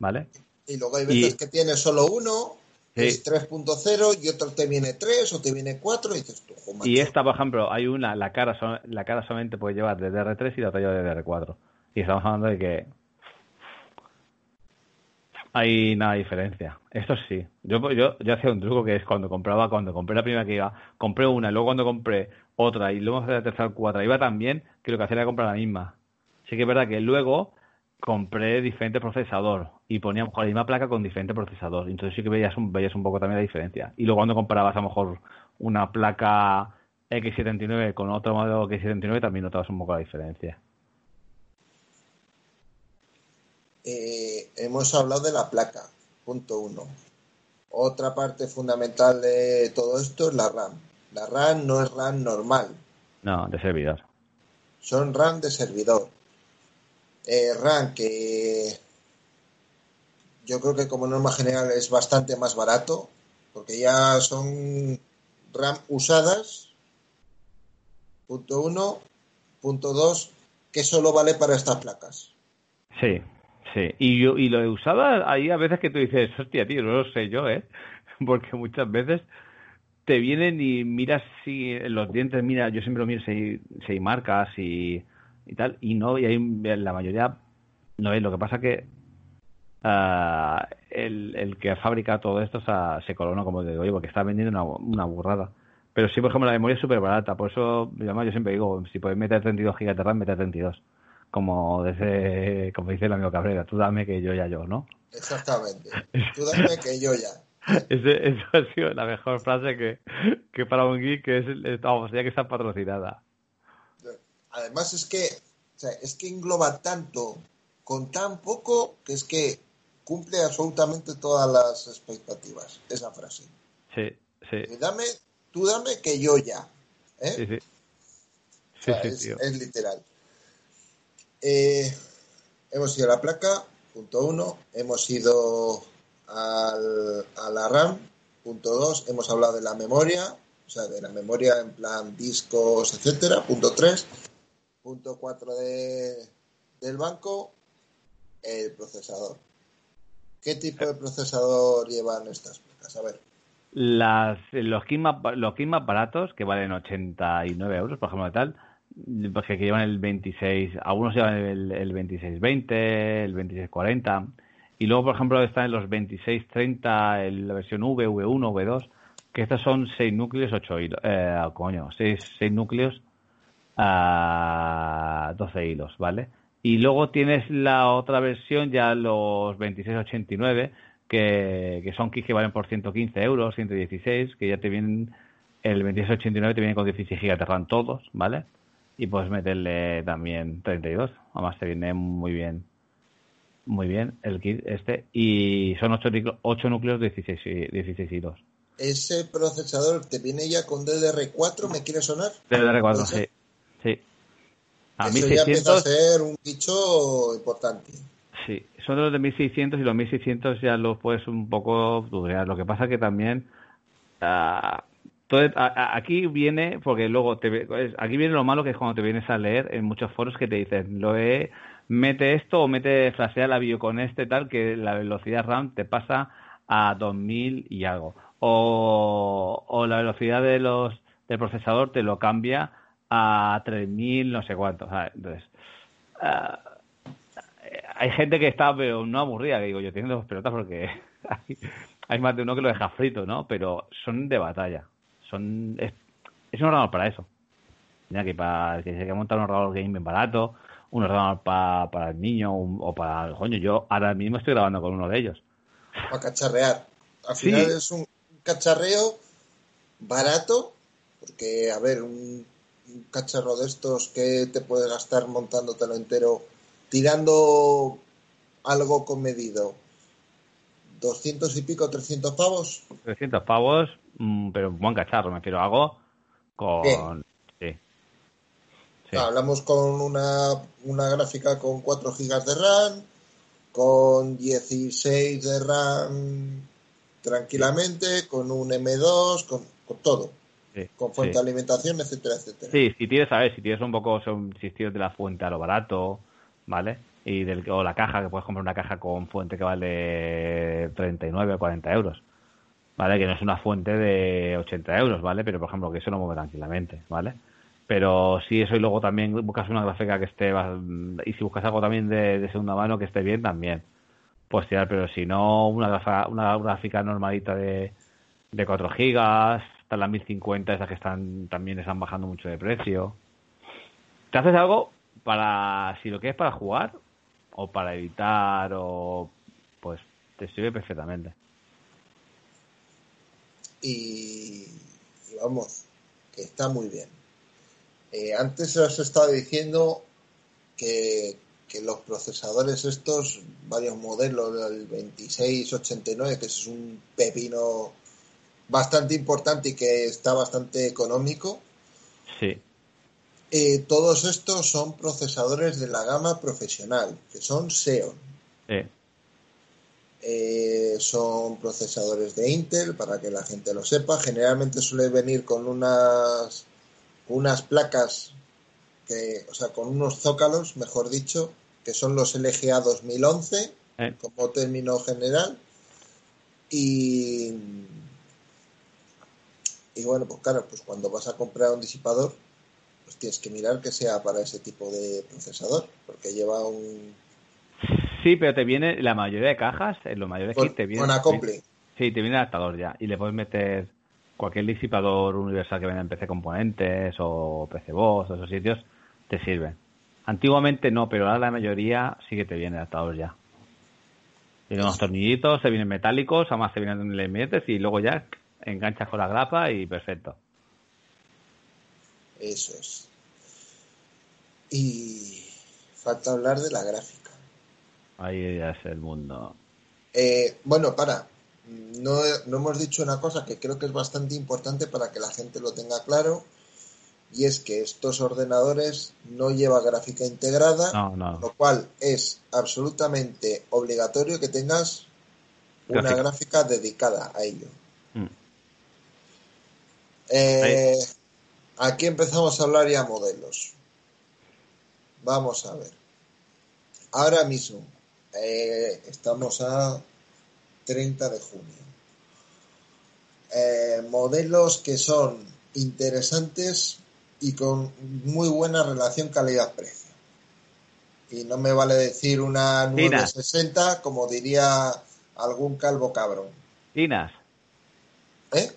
¿Vale? Y luego hay veces que tienes solo uno, es 3.0 y otro te viene 3 o te viene 4 y dices tú, Y esta, por ejemplo, hay una, la cara, la cara solamente puede llevar de DR3 y la otra lleva de DR4. Y estamos hablando de que hay nada diferencia. Esto sí. Yo, yo, hacía un truco que es cuando compraba, cuando compré la primera que iba, compré una, y luego cuando compré otra y luego la tercera cuarta iba tan bien que lo que hacía era comprar la misma. Sí que es verdad que luego compré diferente procesador y ponía la misma placa con diferente procesador. Entonces sí que veías un, veías un poco también la diferencia. Y luego cuando comparabas a lo mejor una placa X79 con otro modelo X79 también notabas un poco la diferencia. Eh, hemos hablado de la placa, punto uno. Otra parte fundamental de todo esto es la RAM. La RAM no es RAM normal. No, de servidor. Son RAM de servidor. Eh, RAM que yo creo que como norma general es bastante más barato, porque ya son RAM usadas. Punto uno. Punto dos, que solo vale para estas placas. Sí, Sí, y yo y lo he usado ahí a veces que tú dices, hostia, tío, no lo sé yo, ¿eh? Porque muchas veces te vienen y miras si los dientes, mira, yo siempre lo miro si, si hay marcas y, y tal, y no, y hay la mayoría no es. Lo que pasa que uh, el, el que fabrica todo esto se colona, como te digo, porque está vendiendo una, una burrada. Pero sí, por ejemplo, la memoria es súper barata, por eso, además, yo siempre digo, si puedes meter 32 GB de RAM, mete 32 como, desde, como dice el amigo Cabrera, tú dame que yo ya yo, ¿no? Exactamente, tú dame que yo ya. Ese, esa ha sido la mejor frase que, que para un geek que es, vamos, ya que está patrocinada. Además es que, o sea, es que engloba tanto con tan poco que es que cumple absolutamente todas las expectativas, esa frase. Sí, sí. dame, tú dame que yo ya. ¿eh? Sí, sí. sí, sí es, literal. Eh, hemos ido a la placa, punto uno. Hemos ido al, a la RAM, punto dos. Hemos hablado de la memoria, o sea, de la memoria en plan discos, etcétera. Punto tres. Punto cuatro de, del banco, el procesador. ¿Qué tipo de procesador llevan estas placas? A ver. las, los, más, los más baratos, que valen 89 euros, por ejemplo, de tal, porque que llevan el 26, algunos llevan el, el 2620, el 2640, y luego, por ejemplo, están los 2630, la versión V, V1, V2, que estos son 6 núcleos, 8 hilos, eh, coño, 6, 6 núcleos a 12 hilos, ¿vale? Y luego tienes la otra versión, ya los 2689, que, que son kits que valen por 115 euros, 116, que ya te vienen, el 2689 te viene con 16 GB de RAM todos, ¿vale? Y puedes meterle también 32, además te viene muy bien. Muy bien el kit este. Y son 8, 8 núcleos de 16, 16 hilos. ¿Ese procesador te viene ya con DDR4? ¿Me quiere sonar? DDR4, sí. Sí. A Eso 1600... ya empieza a ser un bicho importante. Sí, son los de 1600 y los 1600 ya los puedes un poco durear. Lo que pasa que también uh, a, aquí viene, porque luego te, aquí viene lo malo que es cuando te vienes a leer en muchos foros que te dicen, lo he, mete esto o mete frasea la bio con este tal que la velocidad RAM te pasa a 2000 y algo. O, o la velocidad de los del procesador te lo cambia a 3000 no sé cuánto. Entonces, uh, hay gente que está, pero no aburrida, que digo, yo tengo dos pelotas porque hay, más de uno que lo deja frito, ¿no? Pero son de batalla. Son Es, un ordenador para eso. Mira, que para que se quiera montar un ordenador game bien barato, un ordenador para, para el niño o para el coño. Yo ahora mismo estoy grabando con uno de ellos. Para cacharrear. Al final es un cacharreo barato, porque, a ver, un, un cacharro de estos que te puede gastar montándotelo entero tirando algo comedido. ¿200 y pico, 300 pavos? 300 pavos, pero un buen cacharro, me quiero algo con... Sí. hablamos con una, una gráfica con 4 gigas de RAM, con 16 de RAM tranquilamente, con un M2, con, con todo. con fuente de alimentación, etcétera, etcétera. Sí, si tienes, a ver, si tienes un poco, son, si de la fuente a lo barato, ¿vale? Y del, o la caja, que puedes comprar una caja con fuente que vale 39 o 40 euros, ¿vale? Que no es una fuente de 80 euros, ¿vale? Pero, por ejemplo, que eso no mueve tranquilamente, ¿vale? Pero si eso y luego también buscas una gráfica que esté, y si buscas algo también de, segunda mano que esté bien, también. Pues tirar, pero si no, una gráfica, una gráfica normalita de, de 4 gigas, están las 1050, esas que están también están bajando mucho de precio. Te haces algo para si lo quieres para jugar o para editar o pues te sirve perfectamente y, vamos que está muy bien. Eh, antes os estaba diciendo que, que los procesadores estos varios modelos del 2689 que es un pepino bastante importante y que está bastante económico sí. eh, todos estos son procesadores de la gama profesional, que son Xeon. Eh, son procesadores de Intel, para que la gente lo sepa. Generalmente suele venir con unas, unas placas, que, o sea, con unos zócalos, mejor dicho, que son los LGA 2011, como término general. Y, y bueno, pues claro, pues cuando vas a comprar un disipador, pues tienes que mirar que sea para ese tipo de procesador, porque lleva un... Sí, pero te viene, la mayoría de cajas, en los mayores kits te viene... Con Sí, te viene el adaptador ya, y le puedes meter cualquier disipador universal que venga en PC Componentes o PC Boss o esos sitios, te sirven. Antiguamente no, pero ahora la mayoría sí que te viene el adaptador ya. Tiene unos tornillitos, se vienen metálicos, además se vienen le metes y luego ya enganchas con la grapa y perfecto. Eso es. Y falta hablar de la gráfica. Ahí ya es el mundo. Eh, bueno, para. No, no, hemos dicho una cosa que creo que es bastante importante para que la gente lo tenga claro. Y es que estos ordenadores no llevan gráfica integrada, lo cual es absolutamente obligatorio que tengas una gráfica, dedicada a ello. Mm. Eh, Aquí empezamos a hablar ya modelos. Vamos a ver. Ahora mismo eh, estamos a 30 de junio. eh, modelos que son interesantes y con muy buena relación calidad-precio. Y no me vale decir una 960 como diría algún calvo cabrón. Chinas. ¿Eh?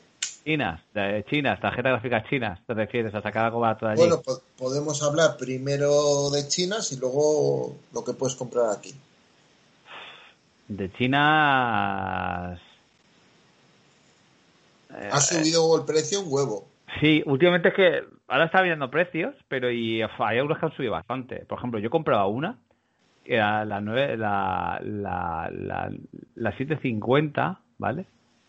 Chinas, de chinas, tarjetas gráficas chinas, te refieres a sacar algo barato de allí. Bueno, podemos hablar primero de chinas y luego lo que puedes comprar aquí. De chinas... ha subido el precio un huevo. Sí, últimamente es que ahora está viendo precios, pero y hay algunos que han subido bastante. Por ejemplo, yo compraba una, que era la, 9, la, la, la, la 750, ¿vale?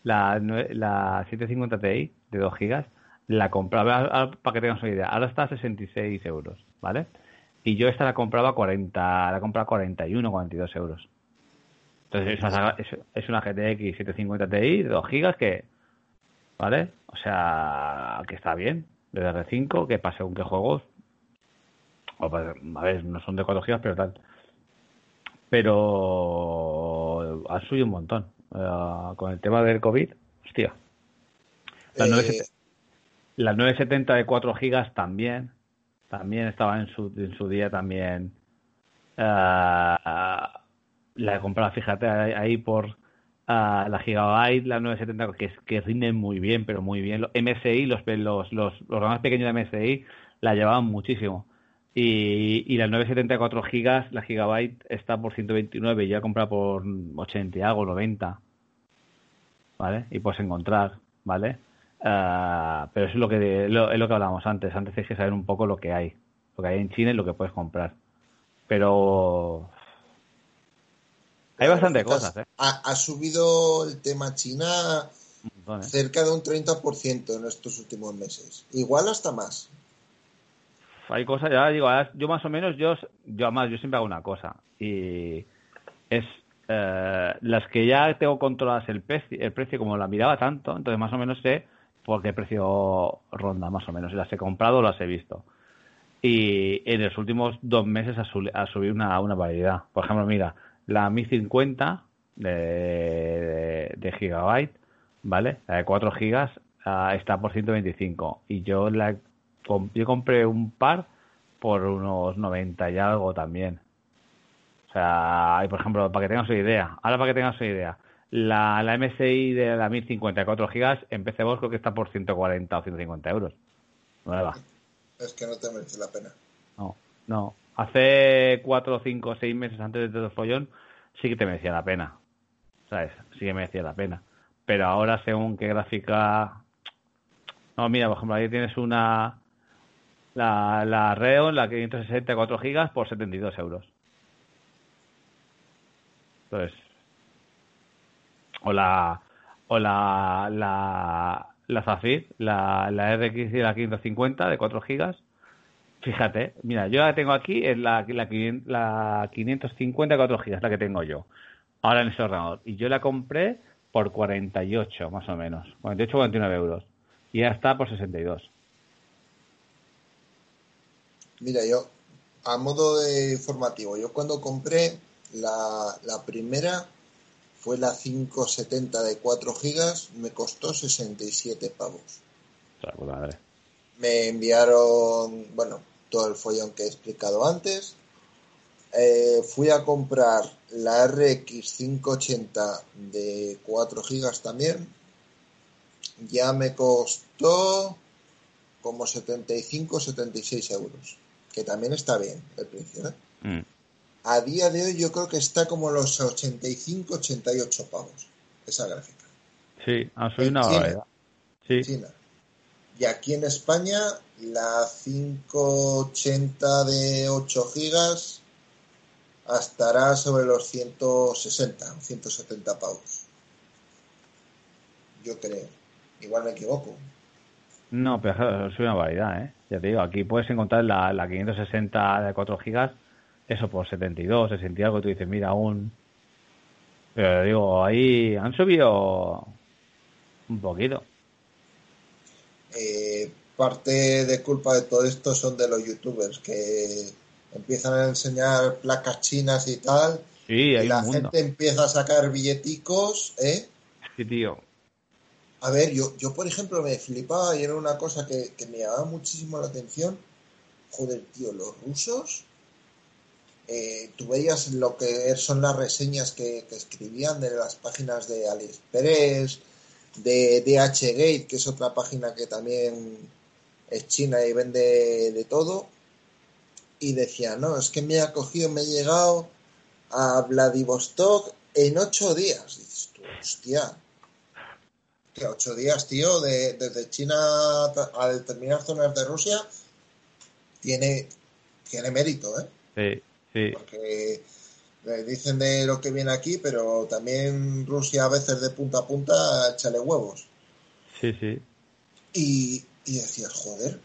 la, la 750 Ti de 2 GB la compraba, para que tengas una idea, ahora está a 66 euros, ¿vale? Y yo esta la compraba a 40, la compraba a 41, 42 euros. Entonces es, es una GTX 750 Ti de 2 GB que, ¿vale? O sea, que está bien, de DR5, que pase un que juegos, o, pues, a ver, no son de 4 GB, pero tal. Pero ha subido un montón. Eh, con el tema del COVID, hostia. La, 970, eh, de 4 gigas también, también estaba en su, en su día también. Uh, la he comprado, fíjate, ahí por la Gigabyte, la 970, que, que rinden muy bien, pero muy bien. Los MSI, los, los, los, los pequeños de MSI, la llevaban muchísimo. Y, y las 974 gigas, la gigabyte está por 129 y ya comprado por 80 y algo, 90. ¿Vale? Y puedes encontrar, ¿vale? Uh, pero eso es lo que lo, es lo que hablábamos antes. Antes hay que saber un poco lo que hay. Lo que hay en China y lo que puedes comprar. Pero hay bastante cosas, ¿eh? Ha, ha, subido el tema China ¿eh? cerca de un 30% en estos últimos meses. Igual hasta más hay cosas, ya digo, yo más o menos, yo, yo más, yo siempre hago una cosa y es eh, las que ya tengo controladas el precio, el precio como la miraba tanto, entonces más o menos sé por qué precio ronda, más o menos, las he comprado o las he visto. Y en los últimos dos meses ha, subido una, una variedad. Por ejemplo, mira, la 1050 de, de, Gigabyte, ¿vale? La de 4 gigas ah, está por 125 y yo la yo compré un par por unos 90 y algo también. O sea, por ejemplo, para que tengas una idea, ahora para que tengas una idea, la, la MSI de la 1054 gigas en PC creo que está por 140 o 150 euros. Nueva. Es que no te merece la pena. No, no. Hace 4, 5, 6 meses antes de todo el follón sí que te merecía la pena. ¿Sabes? Sí que merecía la pena. Pero ahora según qué gráfica... No, mira, por ejemplo, ahí tienes una la, la Reon, la 564 gigas, por 72 euros. Entonces, o la, o la, la, la Zafir, la, la RX y la 550 de 4 gigas. Fíjate, mira, yo la tengo aquí, en la, la, la 550 4 gigas, la que tengo yo, ahora en ese ordenador. Y yo la compré por 48, más o menos, 48 49 euros. Y ya está por 62. Mira, yo, a modo de informativo, yo cuando compré la, la primera fue la 570 de 4 gigas, me costó 67 pavos. Me enviaron, bueno, todo el follón que he explicado antes. Eh, fui a comprar la RX 580 de 4 gigas también. Ya me costó como 75 76 euros que también está bien el precio. ¿eh? Mm. A día de hoy yo creo que está como los 85, 88 pavos esa gráfica. Sí, ha subido una barbaridad. Sí. China. Y aquí en España la 580 de 8 gigas estará sobre los 160, 170 pavos. Yo creo. Igual me equivoco. No, pero es una variedad, ¿eh? Ya te digo, aquí puedes encontrar la, la 560 de 4 gigas, eso por 72, 60 y algo, tú dices, mira, aún... Pero digo, ahí han subido un poquito. Eh, parte de culpa de todo esto son de los youtubers que empiezan a enseñar placas chinas y tal. Sí, y la gente empieza a sacar billeticos, ¿eh? Sí, tío. A ver, yo, yo por ejemplo me flipaba y era una cosa que, que me llamaba muchísimo la atención. Joder, tío, los rusos eh, tú veías lo que son las reseñas que, escribían de las páginas de AliExpress, de DHgate, que es otra página que también es china y vende de todo, y decía, no, es que me ha cogido, me he llegado a Vladivostok en ocho días. dices tú, hostia, que ocho días, tío, de, desde China a determinadas zonas de Rusia, tiene, tiene mérito, ¿eh? Sí. Porque dicen de lo que viene aquí, pero también Rusia a veces de punta a punta échale huevos. Sí, sí. Y, y decías, joder,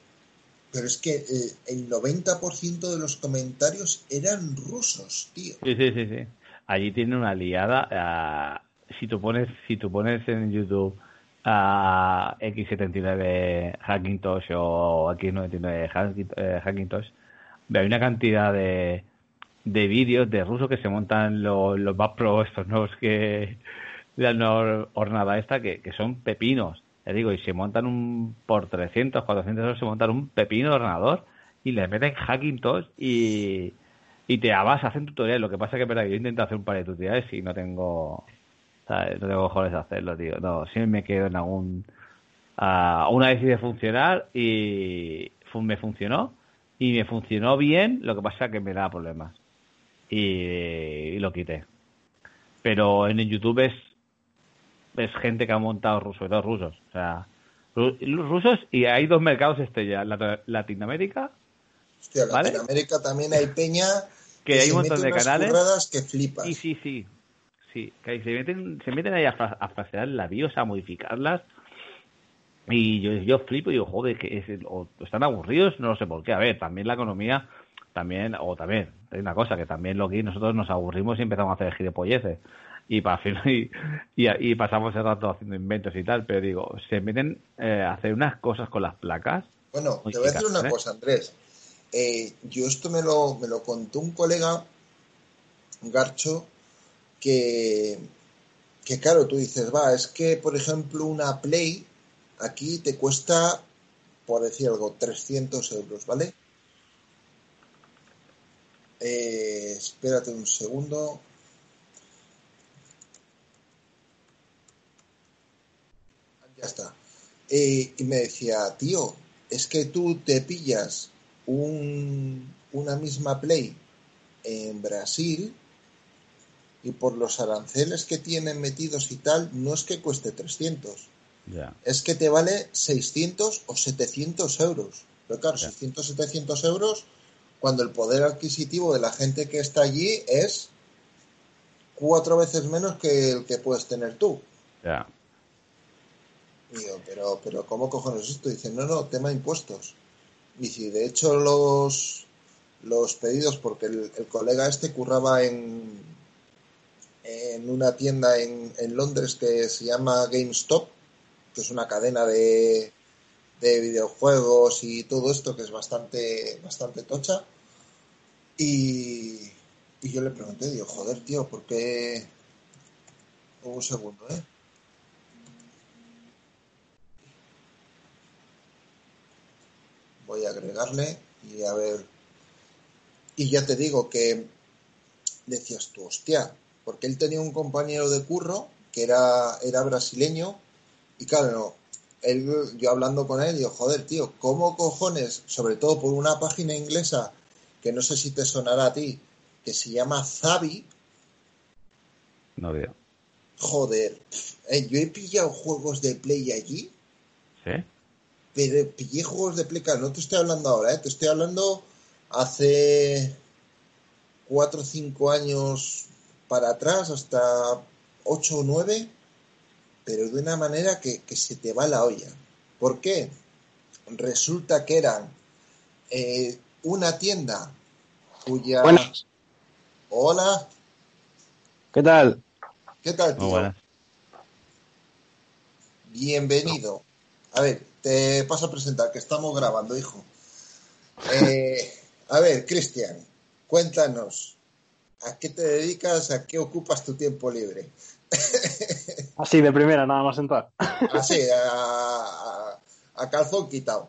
pero es que eh, el 90% de los comentarios eran rusos, tío. Sí, sí, sí, sí. Allí tiene una liada. Si tú pones, si tú pones en YouTube a X79 Hackintosh o X99 eh, Hackintosh, hay una cantidad de, de vídeos de rusos que se montan los, los más pro estos nuevos que la hornada esta que, que son pepinos. Te digo y se montan un por 300 400 euros se montan un pepino de ordenador y le meten Hackintosh y y te abas hacen tutoriales. Lo que pasa que, verdad, yo intento hacer un par de tutoriales y no tengo no tengo cojones de hacerlo tío. No siempre me quedo en algún uh, una vez de funcionar y me funcionó y me funcionó bien lo que pasa que me da problemas y, lo quité. Pero en YouTube es, es gente que ha montado rusos, dos rusos. O sea, rusos y hay dos mercados estrella, Latinoamérica. Hostia, Latinoamérica también hay peña que, hay un montón de canales que flipas. Sí, sí, sí. Sí, que se meten, se meten ahí a, a frasear la BIOS, a modificarlas. Y yo, yo flipo y digo, joder, que es, o están aburridos, no lo sé por qué. A ver, también la economía también, o también, hay una cosa, que también lo que nosotros nos aburrimos y empezamos a hacer gilipolleces. Y, y, y, y pasamos el rato haciendo inventos y tal, pero digo, se meten eh, a hacer unas cosas con las placas. Bueno, te voy a decir una ¿eh? cosa, Andrés. Eh, yo esto me lo, me lo contó un colega, un garcho, que, que claro, tú dices, va, es que, por ejemplo, una Play aquí te cuesta, por decir algo, 300 euros, ¿vale? Eh, espérate un segundo. Ya está. Eh, y me decía, tío, es que tú te pillas un, una misma Play en Brasil y por los aranceles que tienen metidos y tal, no es que cueste 300. Es que te vale 600 o 700 euros. Pero claro, 600, 700 euros cuando el poder adquisitivo de la gente que está allí es cuatro veces menos que el que puedes tener tú. Ya. Digo, pero, pero ¿cómo cojones esto? Dicen, no, no, tema impuestos. Y si de hecho los, los pedidos, porque el, colega este curraba en, en una tienda en, en Londres que se llama GameStop, que es una cadena de, de videojuegos y todo esto que es bastante, bastante tocha. Y, yo le pregunté, digo, joder, tío, ¿por qué? Un segundo, ¿eh? Voy a agregarle y a ver. Y ya te digo que decías tú, hostia, porque él tenía un compañero de curro que era, era brasileño y claro, él, yo hablando con él, digo, joder, tío, ¿cómo cojones, sobre todo por una página inglesa que no sé si te sonará a ti, que se llama Zabi? No veo. Joder, eh, yo he pillado juegos de Play allí. ¿Sí? Pero pillé juegos de Play, no te estoy hablando ahora, ¿eh? te estoy hablando hace cuatro o cinco años para atrás, hasta ocho o nueve pero de una manera que, se te va la olla. ¿Por qué? Resulta que eran eh, una tienda cuya... Buenas. Hola. ¿Qué tal? ¿Qué tal, tío? Bienvenido. A ver, te paso a presentar, que estamos grabando, hijo. Eh, a ver, Cristian, cuéntanos, ¿a qué te dedicas? ¿A qué ocupas tu tiempo libre? Así, de primera, nada más entrar. Así, a, a calzón quitado.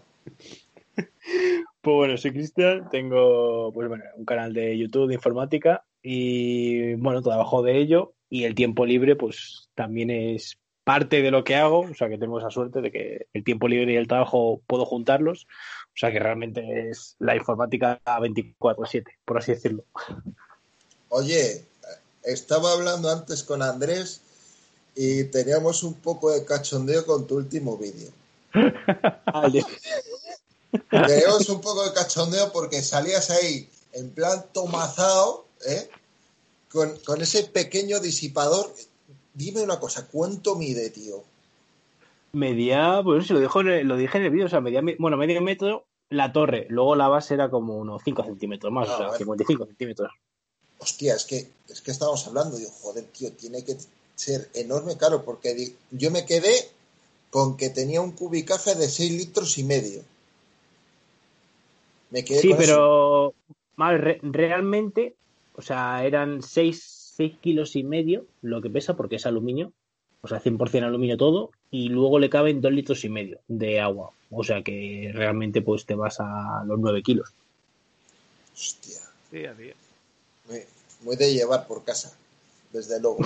Pues bueno, soy Cristian, tengo pues bueno, un canal de YouTube de informática y bueno, trabajo de ello y el tiempo libre pues también es parte de lo que hago, o sea que tengo esa suerte de que el tiempo libre y el trabajo puedo juntarlos, o sea que realmente es la informática 24/7, por así decirlo. Oye, estaba hablando antes con Andrés y teníamos un poco de cachondeo con tu último vídeo. teníamos un poco de cachondeo porque salías ahí en plan tomazado, ¿eh? Con, con ese pequeño disipador Dime una cosa, ¿cuánto mide, tío? Medía, pues si lo, dijo, lo dije en el vídeo, o sea, medía, bueno, medio metro la torre, luego la base era como unos 5 centímetros más, o sea, 55 centímetros. Hostia, es que, es que estábamos hablando, digo, joder, tío, tiene que ser enorme, claro, porque yo me quedé con que tenía un cubicaje de 6 litros y medio. Me quedé sí, pero mal, realmente, o sea, eran 6 6 kilos y medio lo que pesa porque es aluminio, o sea, 100% aluminio todo, y luego le caben 2 litros y medio de agua. O sea que realmente pues te vas a los 9 kilos. Hostia. Sí, Muy, muy de llevar por casa, desde luego.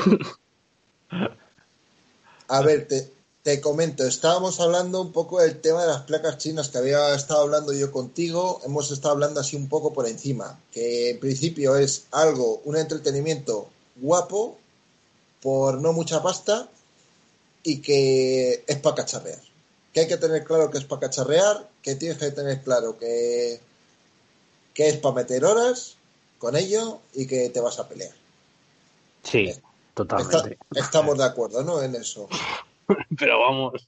a ver, te, te comento, estábamos hablando un poco del tema de las placas chinas que había estado hablando yo contigo, hemos estado hablando así un poco por encima, que en principio es algo, un entretenimiento guapo, por no mucha pasta y que es para cacharrear. Que hay que tener claro que es para cacharrear, que tienes que tener claro que, que es para meter horas con ello y que te vas a pelear. Sí, eh, totalmente. estamos de acuerdo, ¿no? En eso. Pero vamos.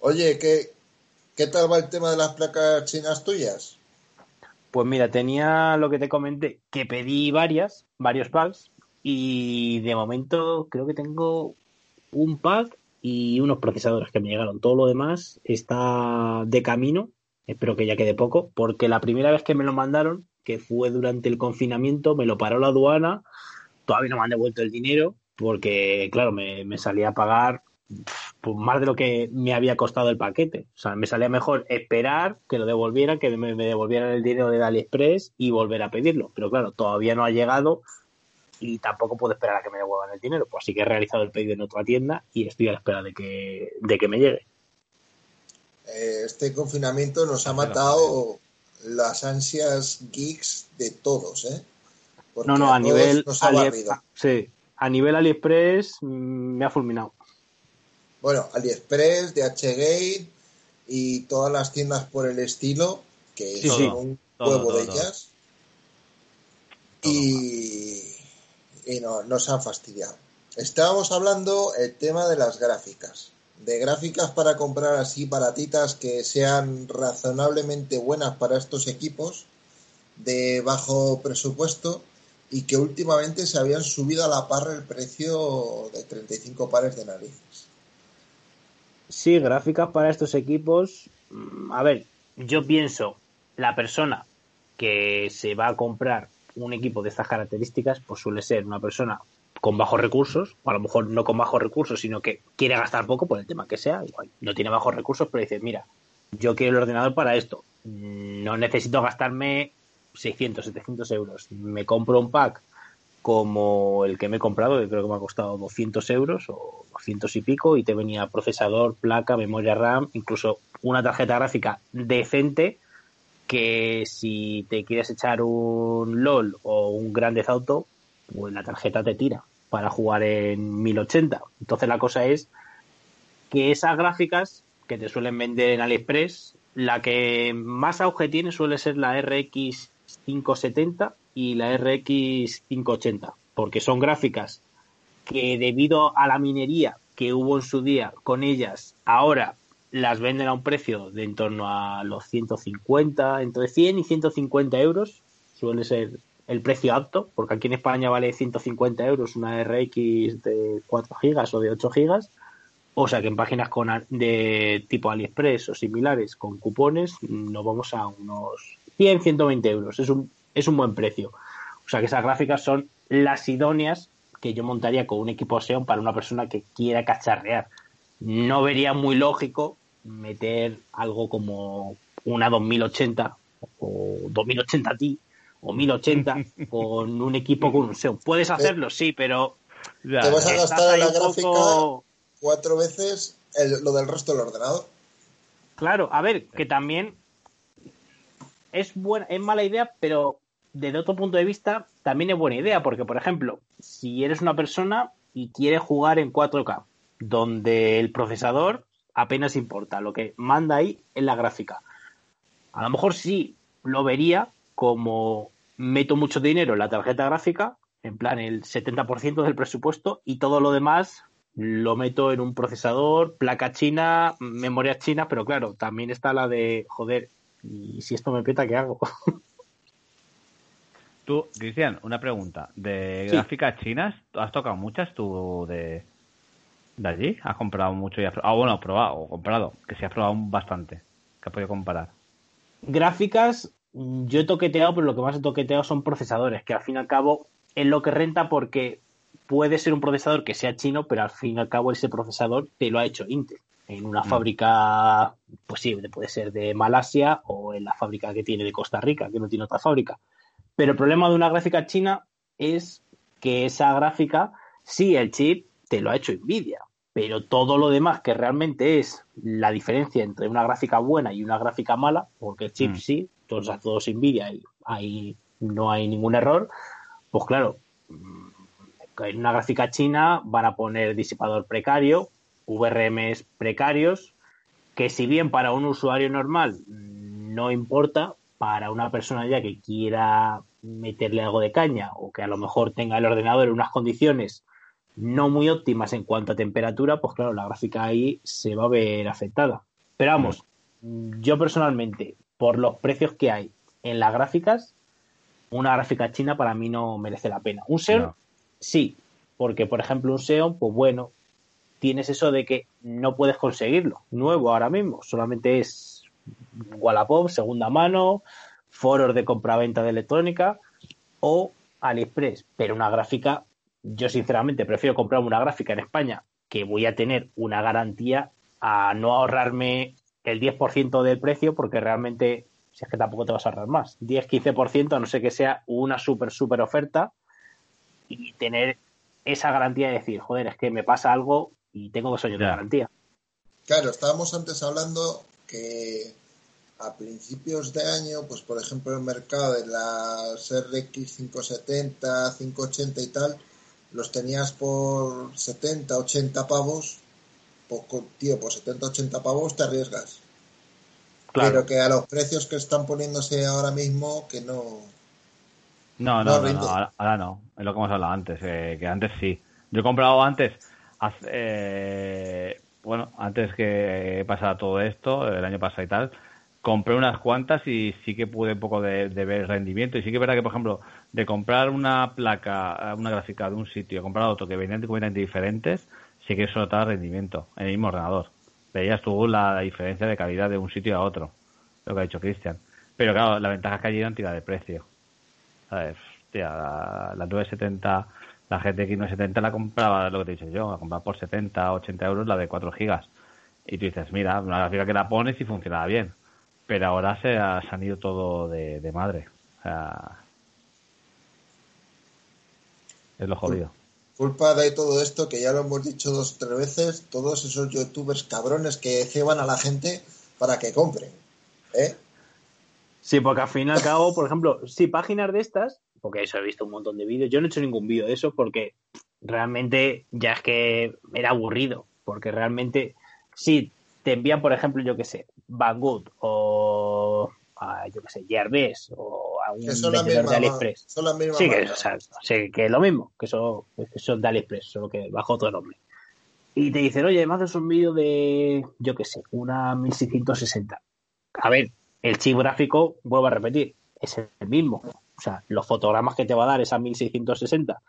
Oye, ¿qué, ¿qué tal va el tema de las placas chinas tuyas? Pues mira, tenía lo que te comenté, que pedí varias, varios packs, y de momento creo que tengo un pack y unos procesadores que me llegaron. Todo lo demás está de camino, espero que ya quede poco, porque la primera vez que me lo mandaron, que fue durante el confinamiento, me lo paró la aduana, todavía no me han devuelto el dinero, porque claro, me, me salía a pagar pues más de lo que me había costado el paquete. O sea, me salía mejor esperar que lo devolvieran, que me, devolvieran el dinero de AliExpress y volver a pedirlo. Pero claro, todavía no ha llegado y tampoco puedo esperar a que me devuelvan el dinero. Pues así que he realizado el pedido en otra tienda y estoy a la espera de que, de que me llegue. Eh, este confinamiento nos ha matado las ansias geeks de todos, ¿eh? no, no, a, nivel sí, a nivel AliExpress mm, me ha fulminado. Bueno, AliExpress, DHgate y todas las tiendas por el estilo, que son un huevo de ellas. Y, y no, nos han fastidiado. Estábamos hablando el tema de las gráficas. De gráficas para comprar así baratitas que sean razonablemente buenas para estos equipos de bajo presupuesto y que últimamente se habían subido a la par el precio de 35 pares de narices. Sí, gráficas para estos equipos. A ver, yo pienso, la persona que se va a comprar un equipo de estas características, pues suele ser una persona con bajos recursos, o a lo mejor no con bajos recursos, sino que quiere gastar poco por el tema que sea, igual no tiene bajos recursos, pero dice, mira, yo quiero el ordenador para esto, no necesito gastarme 600, 700 euros, me compro un pack como el que me he comprado, que creo que me ha costado 200 euros o 200 y pico, y te venía procesador, placa, memoria RAM, incluso una tarjeta gráfica decente que si te quieres echar un LOL o un Grande Auto, pues la tarjeta te tira para jugar en 1080. Entonces la cosa es que esas gráficas que te suelen vender en AliExpress, la que más auge tiene suele ser la RX 570 y la RX 580, porque son gráficas que debido a la minería que hubo en su día con ellas, ahora las venden a un precio de en torno a los 150, entre 100 y 150 euros, suele ser el precio apto, porque aquí en España vale 150 euros una RX de 4 gigas o de 8 gigas, o sea que en páginas de tipo AliExpress o similares con cupones nos vamos a unos 100, 120 euros. Es un es un buen precio. O sea que esas gráficas son las idóneas que yo montaría con un equipo Xeon para una persona que quiera cacharrear. No vería muy lógico meter algo como una 2080 o 2080 Ti o 1080 con un equipo con un Xeon. Puedes hacerlo, sí, pero te vas a gastar en la gráfica cuatro veces lo del resto del ordenador. Claro, a ver, que también es buena, es mala idea, pero desde otro punto de vista también es buena idea, porque por ejemplo, si eres una persona y quieres jugar en 4K, donde el procesador apenas importa, lo que manda ahí es la gráfica. A lo mejor sí lo vería como meto mucho dinero en la tarjeta gráfica, en plan el 70% del presupuesto y todo lo demás lo meto en un procesador, placa china, memoria china, pero claro, también está la de, joder, y si esto me peta, ¿qué hago? Tú, Cristian, una pregunta. ¿De gráficas chinas, has tocado muchas tú de, de allí? ¿Has comprado mucho y has Ah, bueno, probado o comprado, que si has probado bastante, que has podido comparar. Gráficas, yo he toqueteado, pero lo que más he toqueteado son procesadores, que al fin y al cabo es lo que renta porque puede ser un procesador que sea chino, pero al fin y al cabo ese procesador te lo ha hecho Intel en una mm. fábrica, pues sí, puede ser de Malasia o en la fábrica que tiene de Costa Rica, que no tiene otra fábrica. Pero el problema de una gráfica china es que esa gráfica, sí, el chip te lo ha hecho Nvidia, pero todo lo demás que realmente es la diferencia entre una gráfica buena y una gráfica mala, porque el chip mm. sí, todos, todos Nvidia y ahí no hay ningún error, pues claro, en una gráfica china van a poner disipador precario, VRMs precarios, que si bien para un usuario normal no importa, para una persona ya que quiera meterle algo de caña o que a lo mejor tenga el ordenador en unas condiciones no muy óptimas en cuanto a temperatura, pues claro, la gráfica ahí se va a ver afectada. Pero vamos, yo personalmente, por los precios que hay en las gráficas, una gráfica china para mí no merece la pena. Un Xeon, sí, porque por ejemplo un Xeon, pues bueno, tienes eso de que no puedes conseguirlo nuevo ahora mismo, solamente es Wallapop, segunda mano, foros de compra-venta de electrónica o AliExpress, pero una gráfica, yo sinceramente prefiero comprarme una gráfica en España que voy a tener una garantía a no ahorrarme el 10% del precio porque realmente si es que tampoco te vas a ahorrar más. 10-15%, a no ser que sea una súper, súper oferta y tener esa garantía de decir, joder, es que me pasa algo y tengo dos años de garantía. Claro, estábamos antes hablando que a principios de año, pues por ejemplo el mercado de las RX 570, 580 y tal, los tenías por 70, 80 pavos, poco, tío, por 70, 80 pavos te arriesgas. Pero que a los precios que están poniéndose ahora mismo, que no. No, no, no, ahora, no. Es lo que hemos hablado antes, eh, que antes sí. Yo he comprado antes, eh, bueno, antes que pasara todo esto, el año pasado y tal, compré unas cuantas y sí que pude un poco de, ver rendimiento. Y sí que es verdad que, por ejemplo, de comprar una placa, una gráfica de un sitio, comprar otro que venían completamente diferentes, sí que eso notaba rendimiento en el mismo ordenador veías tú la diferencia de calidad de un sitio a otro, lo que ha dicho Cristian. Pero claro, la ventaja es que allí eran tira de precio. ¿Sabes? la, 970, la GTX 970 la compraba, lo que te he dicho yo, la compraba por 70, 80 euros la de 4 gigas. Y tú dices, mira, una gráfica que la pones y funcionaba bien. Pero ahora se ha, se han ido todo de, de madre. O sea, es lo jodido culpa de todo esto, que ya lo hemos dicho dos o tres veces, todos esos youtubers cabrones que ceban a la gente para que compren. ¿eh? Sí, porque al fin y al cabo, por ejemplo, si páginas de estas, porque eso he visto un montón de vídeos, yo no he hecho ningún vídeo de eso porque realmente ya es que era aburrido, porque realmente si te envían, por ejemplo, yo qué sé, Banggood o yo qué sé, Yerbes o a un vendedor de AliExpress. sí, que, sí, que es lo mismo, que son, que son de AliExpress, solo que bajo otro nombre. Y te dicen, oye, me haces un vídeo de, yo qué sé, una 1660. A ver, el chip gráfico, vuelvo a repetir, es el mismo. O sea, los fotogramas que te va a dar esa 1660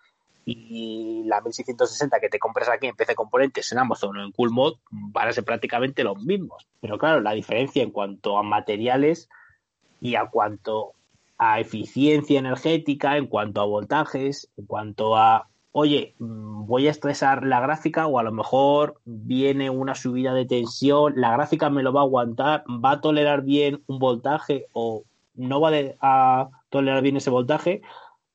y la 1660 que te compres aquí en PC Componentes, en Amazon o en Coolmod van a ser prácticamente los mismos. Pero claro, la diferencia en cuanto a materiales y a cuanto a eficiencia energética, en cuanto a voltajes, en cuanto a oye, mm, voy a estresar la gráfica o a lo mejor viene una subida de tensión, la gráfica me lo va a aguantar, va a tolerar bien un voltaje o no va a tolerar bien ese voltaje,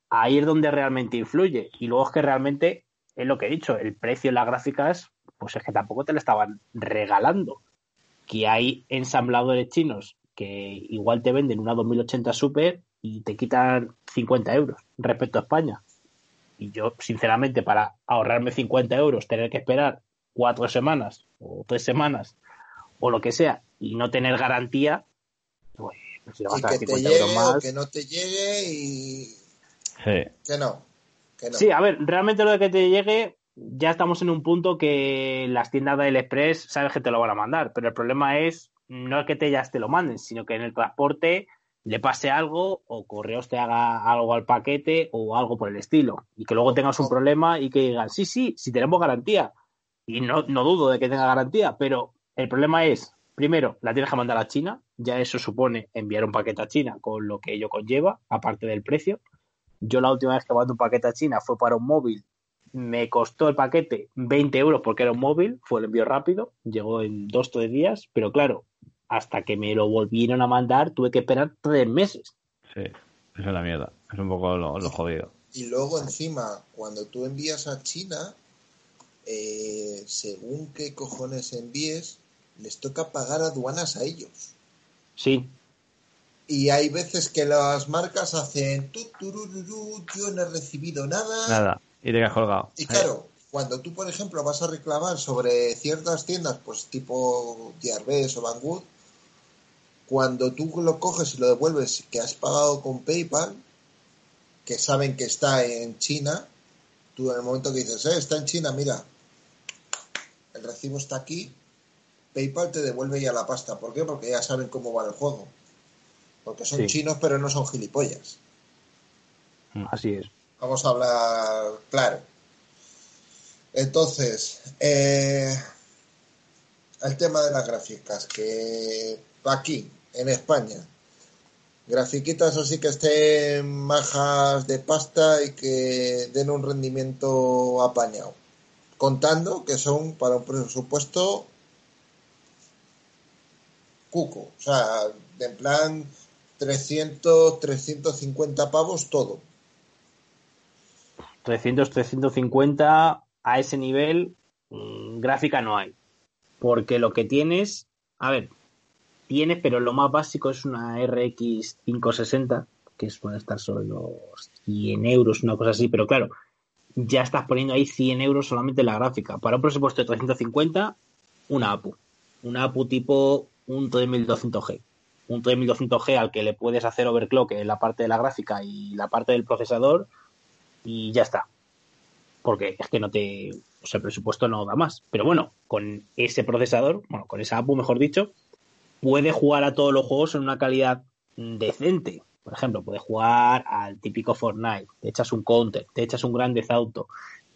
ahí es donde realmente influye. Y luego es que realmente, es lo que he dicho, el precio en las gráficas, pues es que tampoco te lo estaban regalando. Que hay ensambladores chinos que igual te venden una 2080 Super y te quitan 50 euros respecto a España. Y yo, sinceramente, para ahorrarme 50 euros, tener que esperar cuatro semanas o tres semanas o lo que sea y no tener garantía, si lo y que te llegue o que no te llegue y sí. que no, que no. Sí, a ver, realmente lo de que te llegue, ya estamos en un punto que las tiendas del Express sabes que te lo van a mandar, pero el problema es no es que te ya te lo manden, sino que en el transporte le pase algo o Correos te haga algo al paquete o algo por el estilo y que luego tengas un problema y que digan, sí, sí, sí tenemos garantía. Y no, no dudo de que tenga garantía, pero el problema es, primero, la tienes que mandar a China, ya eso supone enviar un paquete a China con lo que ello conlleva, aparte del precio. Yo la última vez que mandé un paquete a China fue para un móvil, me costó el paquete 20 euros porque era un móvil, fue el envío rápido, llegó en dos o tres días, pero claro, hasta que me lo volvieron a mandar tuve que esperar tres meses. Sí, eso es la mierda. Es un poco lo, jodido. Y luego encima, cuando tú envías a China, eh, según qué cojones envíes, les toca pagar aduanas a ellos. Sí. Y hay veces que las marcas hacen, tu, yo no he recibido nada. Nada, y te quedas colgado. Y claro, cuando tú, por ejemplo, vas a reclamar sobre ciertas tiendas, pues tipo Diarbes o Banggood, cuando tú lo coges y lo devuelves que has pagado con PayPal, que saben que está en China, tú en el momento que dices, eh, está en China, mira, el recibo está aquí, PayPal te devuelve ya la pasta. ¿Por qué? Porque ya saben cómo va el juego. Porque son chinos, pero no son gilipollas. Mm. Así es. Vamos a hablar claro. Entonces, eh, el tema de las gráficas, que aquí en España. Grafiquitas así que estén majas de pasta y que den un rendimiento apañado. Contando que son para un presupuesto cuco. O sea, en plan 300, 350 pavos todo. 300, 350 a ese nivel, mm, gráfica no hay. Porque lo que tienes, a ver, tienes, pero lo más básico es una RX 560, que puede estar sobre los 100 euros, una cosa así, pero claro, ya estás poniendo ahí 100 euros solamente en la gráfica. Para un presupuesto de 350, una APU. Una APU tipo un 3200G. Un 3200G al que le puedes hacer overclock en la parte de la gráfica y la parte del procesador y ya está. Porque es que no te... O sea, el presupuesto no da más. Pero bueno, con ese procesador, bueno, con esa APU mejor dicho, puede jugar a todos los juegos en una calidad decente. Por ejemplo, puede jugar al típico Fortnite, te echas un Counter, te echas un Grand Theft Auto,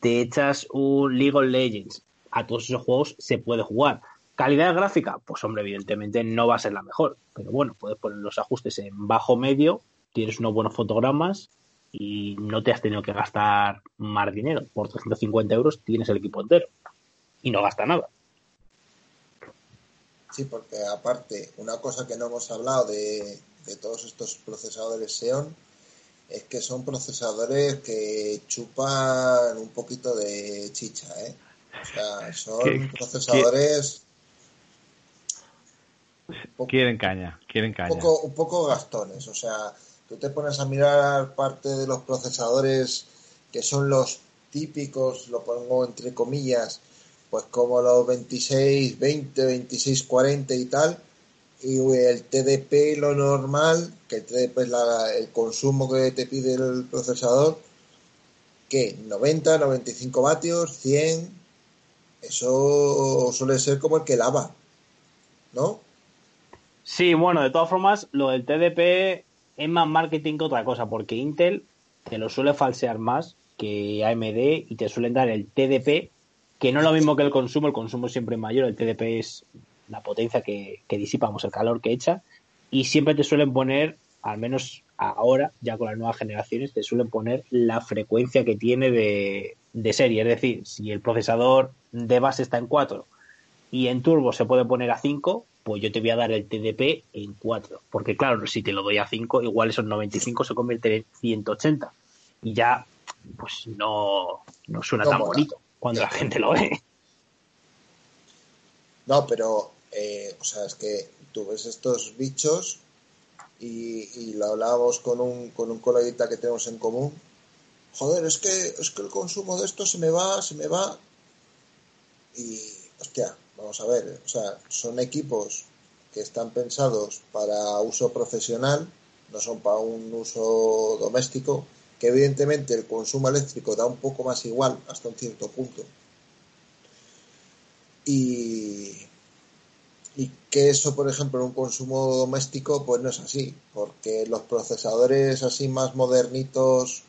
te echas un League of Legends. A todos esos juegos se puede jugar. ¿Calidad gráfica? Pues hombre, evidentemente no va a ser la mejor. Pero bueno, puedes poner los ajustes en bajo medio, tienes unos buenos fotogramas y no te has tenido que gastar más dinero. Por 350 euros tienes el equipo entero. Y no gasta nada. Sí, porque aparte, una cosa que no hemos hablado de, todos estos procesadores Xeon es que son procesadores que chupan un poquito de chicha, ¿eh? O sea, son procesadores... quieren caña, quieren caña. Un poco, un poco gastones, o sea, tú te pones a mirar parte de los procesadores que son los típicos, lo pongo entre comillas, pues como los 26, 20, 26, 40 y tal, y el TDP lo normal, que el TDP es el consumo que te pide el procesador, que 90, 95 vatios, 100, eso suele ser como el que lava, ¿no? Sí, bueno, de todas formas, lo del TDP es más marketing que otra cosa, porque Intel te lo suele falsear más que AMD y te suelen dar el TDP que no es lo mismo que el consumo, el consumo siempre es mayor, el TDP es la potencia que, disipamos, el calor que echa, y siempre te suelen poner, al menos ahora, ya con las nuevas generaciones, te suelen poner la frecuencia que tiene de, de serie. Es decir, si el procesador de base está en 4 y en turbo se puede poner a 5, pues yo te voy a dar el TDP en 4. Porque claro, si te lo doy a 5, igual esos 95 se convierten en 180. Y ya, pues no, no suena tan bonito cuando la gente lo ve. No, pero, eh, o sea, es que tú ves estos bichos y, lo hablábamos con un, con un coleguita que tenemos en común. Joder, es que, es que el consumo de esto se me va, se me va. Y, hostia, vamos a ver, o sea, son equipos que están pensados para uso profesional, no son para un uso doméstico, que evidentemente el consumo eléctrico da un poco más igual hasta un cierto punto. Y, y que eso, por ejemplo, en un consumo doméstico, pues no es así, porque los procesadores así más modernitos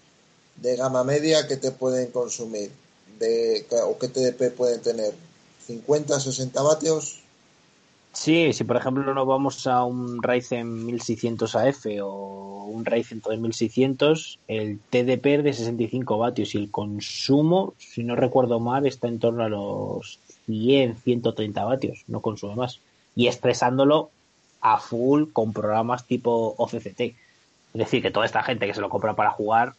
de gama media que te pueden consumir, de, o qué TDP pueden tener, 50, 60 vatios. Sí, si por ejemplo nos vamos a un Ryzen 1600 AF o un Ryzen 3600, el TDP es de 65 vatios y el consumo, si no recuerdo mal, está en torno a los 100, 130 vatios, no consume más y expresándolo a full con programas tipo OCCT. Es decir, que toda esta gente que se lo compra para jugar,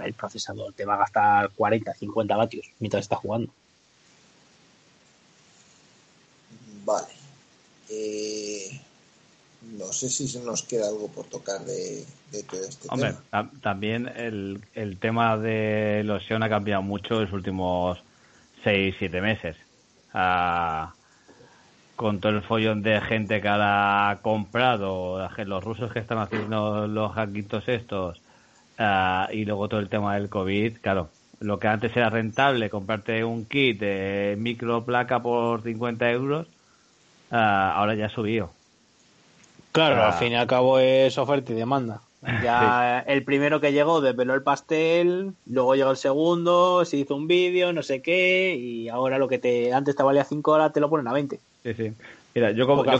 el procesador te va a gastar 40, 50 vatios mientras está jugando. Vale. Eh, no sé si se nos queda algo por tocar de, todo este Hombre, también el, el tema de los Xeon ha cambiado mucho en los últimos 6, 7 meses. Ah, con todo el follón de gente que ha comprado, los rusos que están haciendo los hackitos estos, ah, y luego todo el tema del COVID, claro, lo que antes era rentable, comprarte un kit de micro placa por 50 euros, ah, ahora ya ha subido. Claro, al fin y al cabo es oferta y demanda. Ya el primero que llegó desveló el pastel, luego llegó el segundo, se hizo un vídeo, no sé qué, y ahora lo que te antes te valía 5 horas te lo ponen a 20. Sí, sí. Mira, yo como. Yo,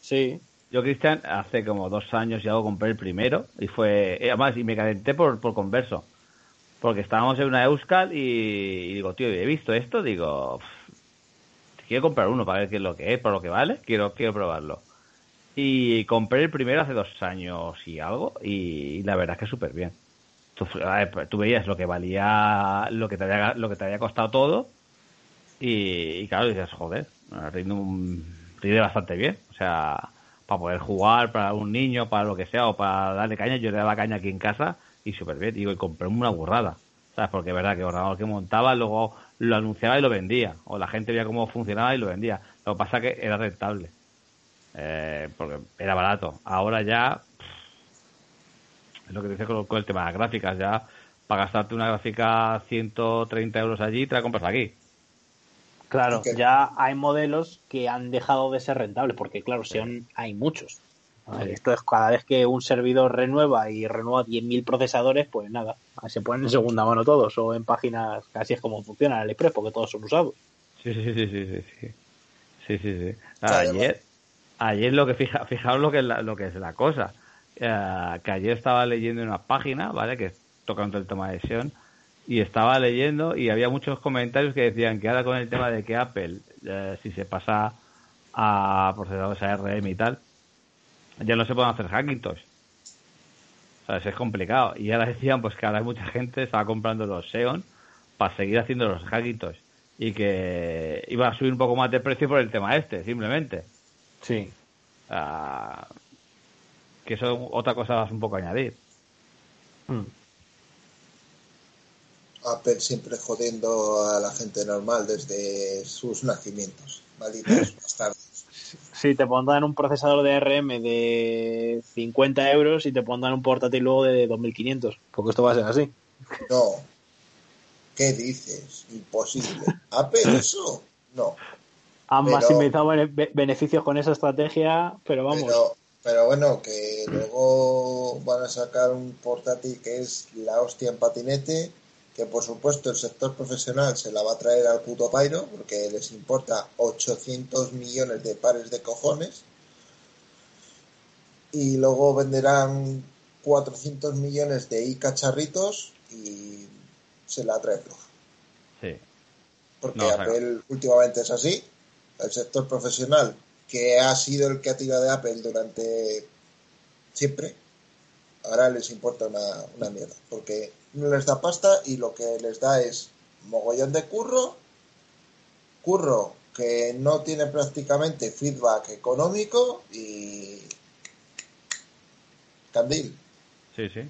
sí. Yo, Cristian, hace como dos años ya compré el primero y fue. Eh, además, y me calenté por, por converso. Porque estábamos en una Euskal y, digo, tío, he visto esto, digo. Quiero comprar uno para ver qué es lo que es, por lo que vale, quiero, quiero probarlo. Y compré el primero hace dos años y algo, y, la verdad es que súper bien. Tú, tú, veías lo que valía, lo que te había, lo que te había costado todo, y, y claro, dices, joder, rinde, bastante bien. O sea, para poder jugar, para un niño, para lo que sea, o para darle caña, yo le daba caña aquí en casa y súper bien. Digo, y compré una burrada. ¿Sabes? Porque es verdad que el ordenador que montaba, luego lo anunciaba y lo vendía. O la gente veía cómo funcionaba y lo vendía. Lo que pasa que era rentable. Eh, porque era barato. Ahora ya, es lo que dice con, con el tema de las gráficas, ya para gastarte una gráfica 130 euros allí, te la compras aquí. Claro, ya hay modelos que han dejado de ser rentables, porque claro, son, hay muchos. Esto es cada vez que un servidor renueva y renueva 10.000 procesadores, pues nada, se ponen en segunda mano todos o en páginas, casi es como funciona el AliExpress, porque todos son usados. Sí, sí, sí, sí, sí. Sí, sí, sí. Ayer, ayer lo que fija, fijaos lo que es la, lo que es la cosa. Eh, que ayer estaba leyendo en una página, ¿vale? Que tocando el tema de Sion y estaba leyendo y había muchos comentarios que decían que ahora con el tema de que Apple, eh, si se pasa a procesadores ARM y tal, ya no se pueden hacer Hackintosh. O sea, es complicado. Y ahora decían pues que ahora mucha gente estaba comprando los Xeon para seguir haciendo los Hackintosh y que iba a subir un poco más de precio por el tema este, simplemente. Sí. que eso otra cosa vas un poco a añadir. Hmm. Apple siempre jodiendo a la gente normal desde sus nacimientos. Malditos bastardos. Sí, te pondrán un procesador de RM de 50 euros y te pondrán un portátil luego de 2500. Porque esto va a ser así. No. ¿Qué dices? Imposible. ¿Apple eso? No. Han maximizado beneficios con esa estrategia, pero vamos. Pero, pero bueno, que luego van a sacar un portátil que es la hostia en patinete que por supuesto el sector profesional se la va a traer al puto pairo porque les importa 800 millones de pares de cojones y luego venderán 400 millones de i cacharritos y se la trae floja. Sí. Porque No, Apple últimamente es así. El sector profesional, que ha sido el que ha tirado de Apple durante siempre, ahora les importa una, una mierda. Porque no les da pasta y lo que les da es mogollón de curro, curro que no tiene prácticamente feedback económico y candil. Sí, sí.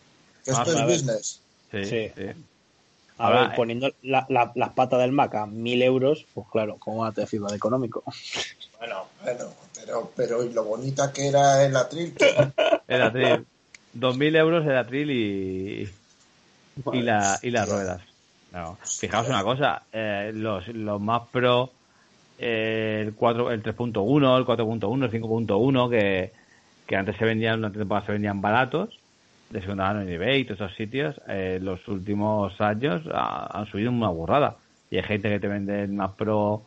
Que Ah, esto es business. Sí, Sí. sí. A Ahora, ver, poniendo la- la- las patas del Mac a 1000 euros, pues claro, ¿cómo va a tener feedback económico? Bueno, bueno, pero, pero y lo bonita que era el atril. El atril. 2.000 euros el atril y, y, la, y las ruedas. No. Fijaos una cosa, eh, los, los más pro, eh, el 4, el 3.1, el 4.1, el 5.1, que, que antes se vendían, una temporada se vendían baratos, de segunda mano en eBay y todos esos sitios, eh, los últimos años ha- han subido una burrada. Y hay gente que te vende el más pro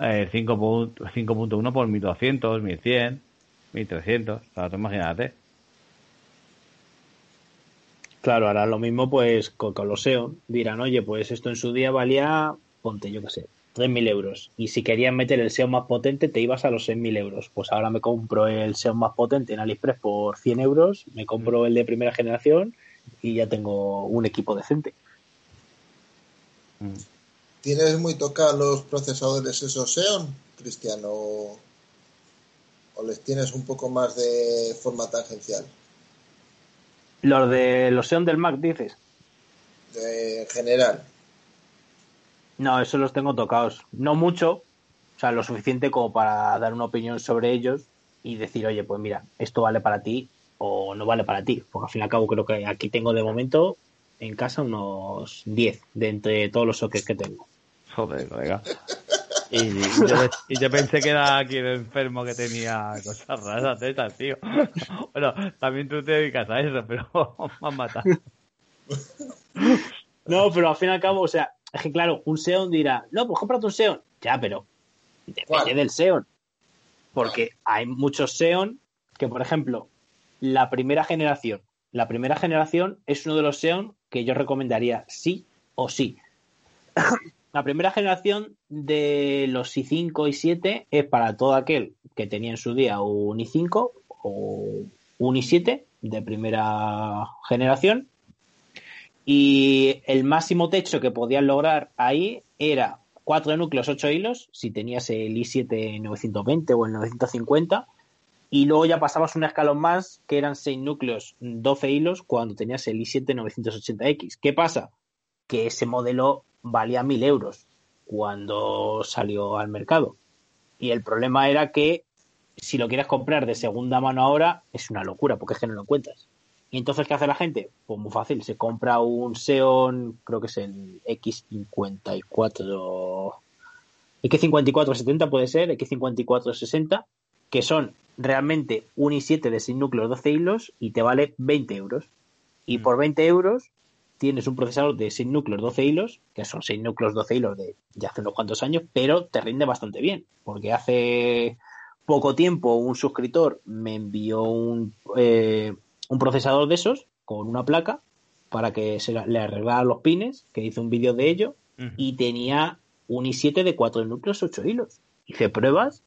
eh, 5.1 5.1 por 1200, 1100, 1300. O sea, tú imagínate. Claro, ahora lo mismo pues con, con los Xeon. Dirán, oye, pues esto en su día valía, ponte, yo qué sé, 3.000 euros. Y si querías meter el Xeon más potente, te ibas a los 6.000 euros. Pues ahora me compro el Xeon más potente en AliExpress por 100 euros, me compro el de primera generación y ya tengo un equipo decente. Mm. ¿Tienes muy tocados los procesadores esos Xeon, Cristiano? ¿O, o les tienes un poco más de forma tangencial? Los de los Xeon del Mac, dices. De, en general. No, eso los tengo tocados. No mucho, o sea, lo suficiente como para dar una opinión sobre ellos y decir, oye, pues mira, esto vale para ti o no vale para ti. Porque al fin y al cabo creo que aquí tengo de momento en casa unos 10 de entre todos los sockets que tengo. Joder, colega. Y yo, y yo pensé que era aquí el enfermo que tenía cosas raras de esas, tío. Bueno, también tú te dedicas a eso, pero me han matado. No, pero al fin y al cabo, o sea, es que claro, un Xeon dirá, no, pues cómprate un Xeon. Ya, pero depende ¿Cuál? del Xeon. Porque hay muchos Xeon que, por ejemplo, la primera generación, la primera generación es uno de los Xeon que yo recomendaría sí o sí. La primera generación de los i5 y 7 es para todo aquel que tenía en su día un i5 o un i7 de primera generación y el máximo techo que podías lograr ahí era 4 núcleos, 8 hilos, si tenías el i7 920 o el 950, y luego ya pasabas un escalón más, que eran 6 núcleos, 12 hilos, cuando tenías el i7 980X. ¿Qué pasa? Que ese modelo valía 1000 euros cuando salió al mercado. Y el problema era que si lo quieres comprar de segunda mano ahora, es una locura, porque es que no lo encuentras. Y entonces, ¿qué hace la gente? Pues muy fácil, se compra un Xeon, creo que es el X54, X5470 puede ser, X5460, que son realmente un i7 de 6 núcleos 12 hilos y te vale 20 euros. Y por 20 euros tienes un procesador de 6 núcleos 12 hilos, que son 6 núcleos 12 hilos de ya hace unos cuantos años, pero te rinde bastante bien, porque hace poco tiempo un suscriptor me envió un, eh, un procesador de esos con una placa para que se la- le arreglara los pines, que hice un vídeo de ello, y tenía un i7 de 4 núcleos 8 hilos. Hice pruebas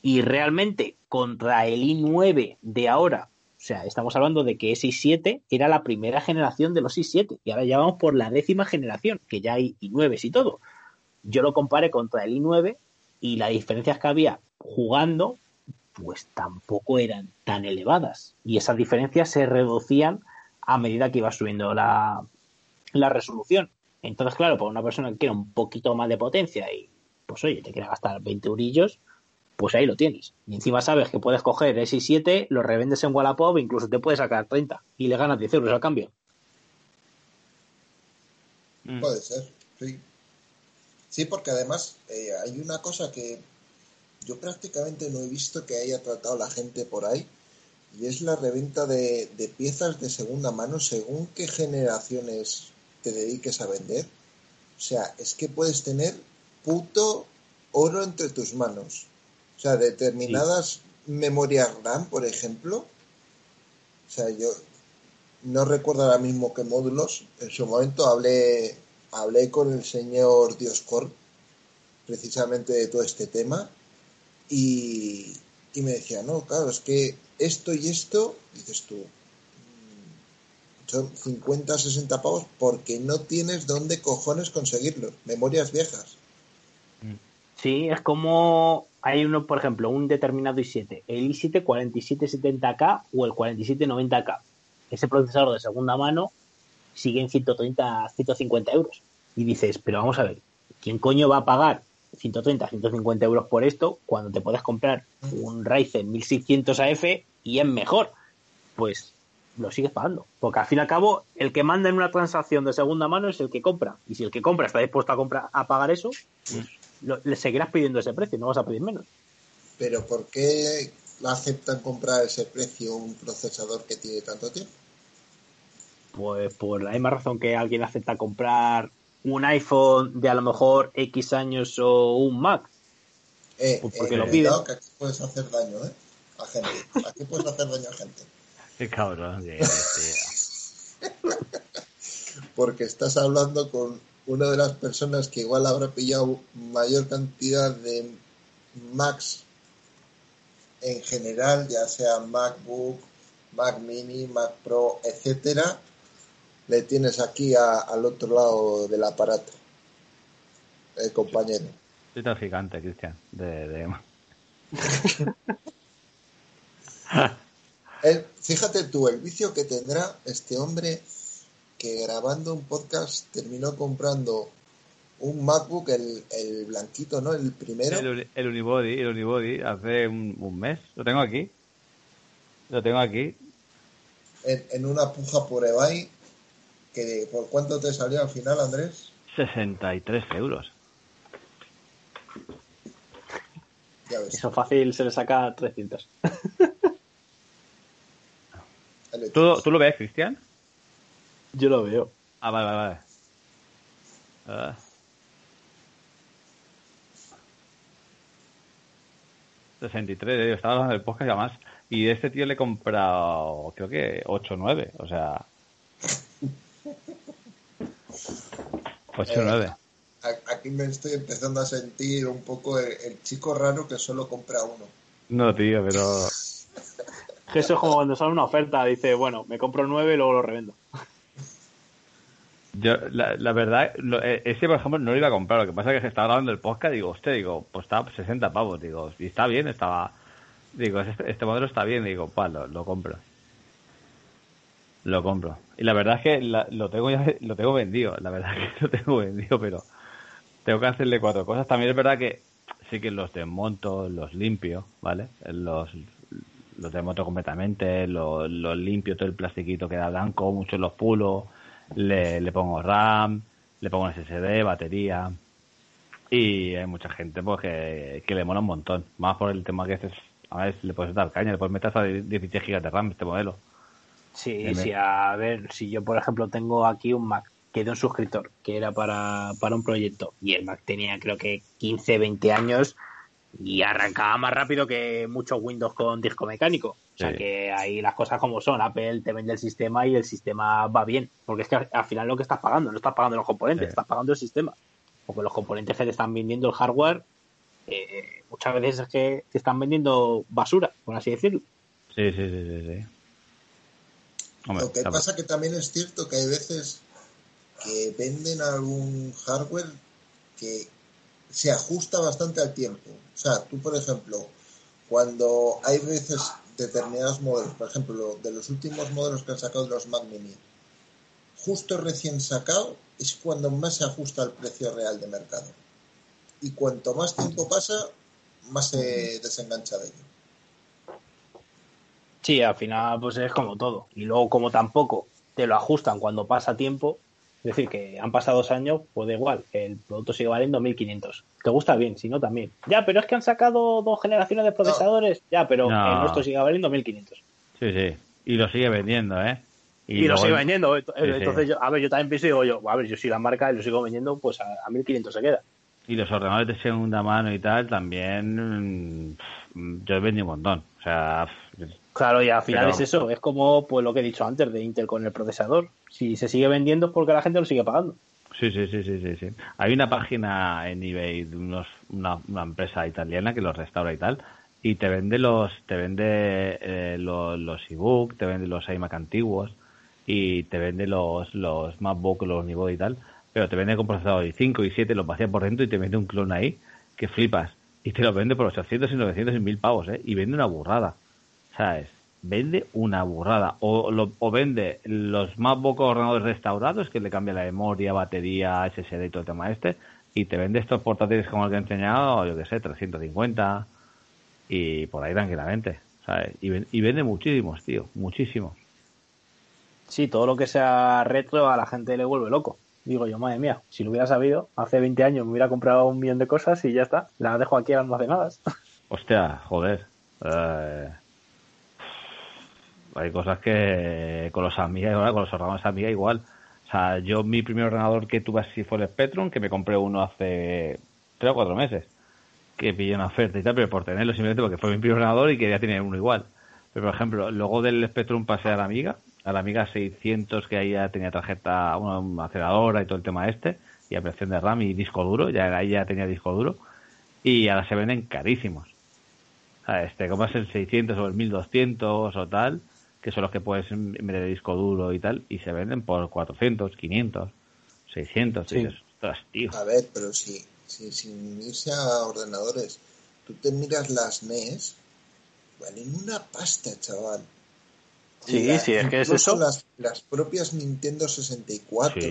y realmente contra el i9 de ahora, sea, estamos hablando de que ese i7 era la primera generación de los i7 y ahora ya vamos por la décima generación, que ya hay i9 y todo. Yo lo comparé contra el i9 y las diferencias que había jugando, pues tampoco eran tan elevadas. Y esas diferencias se reducían a medida que iba subiendo la, la resolución. Entonces, claro, para una persona que quiere un poquito más de potencia y, pues oye, te quiere gastar 20 eurillos, pues ahí lo tienes. Y encima sabes que puedes coger ese i7, lo revendes en Wallapop incluso te puedes sacar 30 y le ganas 10 euros al cambio. Mm. Puede ser, sí. Sí, porque además eh, hay una cosa que yo prácticamente no he visto que haya tratado la gente por ahí y es la reventa de, de piezas de segunda mano según qué generaciones te dediques a vender. O sea, es que puedes tener puto oro entre tus manos. O sea, determinadas memorias RAM, por ejemplo. O sea, yo no recuerdo ahora mismo qué módulos. En su momento hablé hablé con el señor Dioscor precisamente de todo este tema y, y me decía, no, claro, es que esto y esto, dices tú, mm, son 50, 60 pavos porque no tienes dónde cojones conseguirlos, memorias viejas. Sí, es como hay uno, por ejemplo, un determinado i7, el i7 4770K o el 4790K. Ese procesador de segunda mano sigue en 130, 150 euros. Y dices, pero vamos a ver, ¿quién coño va a pagar 130, 150 euros por esto cuando te puedes comprar un Ryzen 1600 AF y es mejor? Pues lo sigues pagando. Porque al fin y al cabo, el que manda en una transacción de segunda mano es el que compra. Y si el que compra está dispuesto a, comprar, a pagar eso, pues lo- le seguirás pidiendo ese precio, no vas a pedir menos. Pero ¿por qué aceptan comprar ese precio un procesador que tiene tanto tiempo? Pues por la misma razón que alguien acepta comprar un iPhone de a lo mejor X años o un Mac. Eh, Pues porque eh, lo cuidado que aquí puedes hacer daño, ¿eh? A gente. Aquí puedes hacer daño a gente. Qué cabrón. Porque estás hablando con una de las personas que igual habrá pillado mayor cantidad de Macs en general, ya sea MacBook, Mac Mini, Mac Pro, etcétera, le tienes aquí a- al otro lado del aparato, el compañero. Soy tan gigante, Cristian. De, de... Él- fíjate tú, el vicio que tendrá este hombre que grabando un podcast terminó comprando un MacBook, el, el blanquito, ¿no? El primero. El, el Unibody, el Unibody, hace un, un mes. Lo tengo aquí. Lo tengo aquí. en, en una puja por eBay. Que, ¿Por cuánto te salió al final, Andrés? 63 euros. Ya ves. Eso fácil se le saca 300. ahí lo ¿Tú. ¿Tú lo ves, Cristian? Yo lo veo. Ah, vale, vale, vale. Ah. ...63, eh, estaba hablando del podcast y además... Y de este tío le he comprado, creo que 8 o 9, o sea... 8 o 9. A- Aquí me estoy empezando a sentir un poco el, el chico raro que solo compra uno. No, tío, pero... Eso es como cuando sale una oferta, dice, bueno, me compro 9 y luego lo revendo. Yo, la, verdad, lo- eh, ese, por ejemplo, no lo iba a comprar. Lo que pasa es que se estaba grabando el podcast digo, hostia, digo, pues está 60 pavos. Digo, y está bien, estaba... Digo, este, este modelo está bien. Digo, pa, lo, lo compro. Lo compro. Y la verdad es que la- lo tengo ya, lo tengo vendido. La verdad es que lo tengo vendido, pero tengo que hacerle cuatro cosas. También es verdad que sí que los desmonto, los limpio, ¿vale? Los, los desmonto completamente, los, los limpio, todo el plastiquito queda blanco, muchos los pulo, le, le pongo RAM, le pongo SSD, batería. Y hay mucha gente pues que, que le mola un montón. Más por el tema que este es, a ver, le puedes dar caña, le puedes meter hasta 16 GB de RAM este modelo. Sí, Dime. sí, a ver, si yo por ejemplo tengo aquí un Mac que de un suscriptor que era para, para un proyecto y el Mac tenía creo que 15, 20 años y arrancaba más rápido que muchos Windows con disco mecánico. O sea Sí. que ahí las cosas como son, Apple te vende el sistema y el sistema va bien, porque es que al, al final lo que estás pagando, no estás pagando los componentes, Sí. estás pagando el sistema. Porque los componentes que te están vendiendo el hardware, eh, muchas veces es que te están vendiendo basura, por así decirlo. Sí, sí, sí, sí. sí. Hombre, Lo que pasa que también es cierto que hay veces que venden algún hardware que se ajusta bastante al tiempo. O sea, tú, por ejemplo, cuando hay veces determinados modelos, por ejemplo, de los últimos modelos que han sacado los Mac Mini, justo recién sacado es cuando más se ajusta al precio real de mercado. Y cuanto más tiempo pasa, más se desengancha de ello. Sí, al final pues es como todo. Y luego como tampoco te lo ajustan cuando pasa tiempo, es decir, que han pasado dos años, pues da igual, el producto sigue valiendo 1500. ¿Te gusta bien? Si no, también. Ya, pero es que han sacado dos generaciones de procesadores. Ya, pero No. el nuestro sigue valiendo 1500. Sí, sí. Y lo sigue vendiendo, ¿eh? Y, lo sigue vendiendo. Ent- Sí, sí. Entonces, yo, a ver, yo también pienso y digo yo, a ver, yo soy la marca y lo sigo vendiendo, pues a, a 1500 se queda. Y los ordenadores de segunda mano y tal, también. mm, Yo he vendido un montón. O sea, Claro, y al final Pero- es eso, es como pues lo que he dicho antes de Intel con el procesador. Si se sigue vendiendo es porque la gente lo sigue pagando. Sí, sí, sí, sí, sí, sí. Hay una página en eBay de unos, una, una empresa italiana que los restaura y tal, y te vende los, te vende eh, los, los ebook, te vende los iMac antiguos y te vende los, los MacBook, los Niveau y tal, pero te vende con procesador i5 y 7, los vacía por dentro y te vende un clon ahí que flipas. Y te lo vende por 800 y 900 y 1000 pavos, ¿eh? Y vende una burrada. ¿Sabes? Vende una burrada. O, lo, o vende los más pocos ordenadores restaurados, que le cambia la memoria, batería, SSD y todo el tema este. Y te vende estos portátiles como el que he enseñado, yo que sé, 350. Y por ahí tranquilamente. ¿Sabes? Y, y vende muchísimos, tío. Muchísimos. Sí, todo lo que sea retro a la gente le vuelve loco. Digo yo, madre mía, si lo hubiera sabido, hace 20 años me hubiera comprado un millón de cosas y ya está. Las dejo aquí almacenadas. Hostia, joder. Eh, hay cosas que con los Amiga igual, con los ordenadores Amiga igual. O sea, yo mi primer ordenador que tuve así fue el Spectrum, que me compré uno hace tres o cuatro meses. Que pillé una oferta y tal, pero por tenerlo simplemente porque fue mi primer ordenador y quería tener uno igual. Pero por ejemplo, luego del Spectrum pasé a la Amiga, a la Amiga 600 que ahí ya tenía tarjeta, una, aceleradora y todo el tema este, y ampliación de RAM y disco duro, ya ahí ya tenía disco duro, y ahora se venden carísimos. ¿Sabes? Te compras el 600 o el 1200 o tal, que son los que puedes meter de disco duro y tal, y se venden por 400, 500, 600. Sí. Y dices, ostras, tío. A ver, pero si, si sin irse a ordenadores, tú te miras las NES, valen una pasta, chaval. Sí, sí, es que es incluso eso. Las, las propias Nintendo 64 Sí.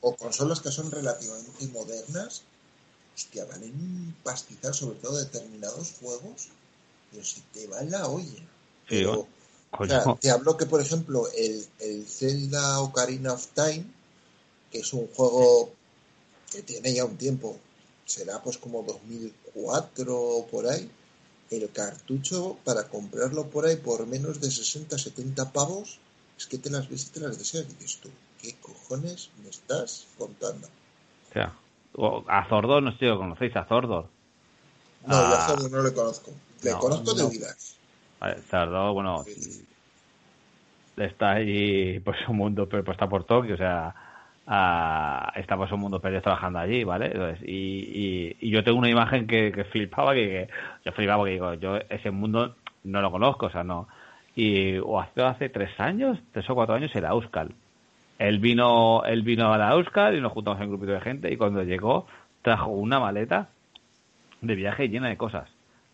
o consolas que son relativamente modernas, hostia, valen un pastizal, sobre todo determinados juegos, pero si te va la olla. Sí, Pero, o- sea, te hablo que, por ejemplo, el, el Zelda Ocarina of Time, que es un juego que tiene ya un tiempo, será pues como 2004 o por ahí, el cartucho para comprarlo por ahí por menos de 60, 70 pavos, es que te las ves y te las deseas. Y dices tú, ¿qué cojones me estás contando? O sea, a Zordor, no sé si lo conocéis, a Zordor. No, yo Ah. a Zordor no le conozco. Le No, conozco de no. oídas. Zordor, bueno, está allí, pues un mundo, pero pues, está por Tokio, o sea, ah, está pues un mundo perdido trabajando allí, ¿vale? Entonces, y, y, y yo tengo una imagen que, que flipaba, que, que yo flipaba porque digo, yo ese mundo no lo conozco, o sea, no. Y o hace, hace tres años, tres o cuatro años, era Euskal. Él vino, él vino a la Euskal y nos juntamos en un grupito de gente y cuando llegó trajo una maleta de viaje llena de cosas,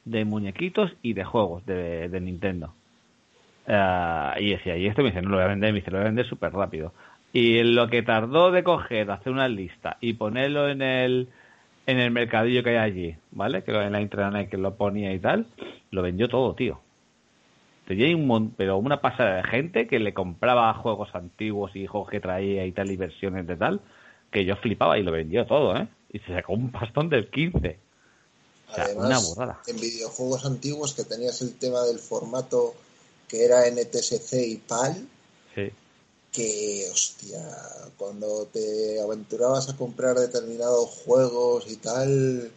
de muñequitos y de juegos de, de Nintendo. Ah, y decía, y esto me dice, no lo voy a vender, me dice, lo voy a vender súper rápido. Y lo que tardó de coger, hacer una lista y ponerlo en el en el mercadillo que hay allí, ¿vale? Que en la intranet que lo ponía y tal, lo vendió todo, tío. Tenía un pero una pasada de gente que le compraba juegos antiguos y juegos que traía y tal y versiones de tal, que yo flipaba y lo vendió todo, ¿eh? Y se sacó un pastón del 15. Una Además, en videojuegos antiguos que tenías el tema del formato que era NTSC y PAL, Sí. que, hostia, cuando te aventurabas a comprar determinados juegos y tal,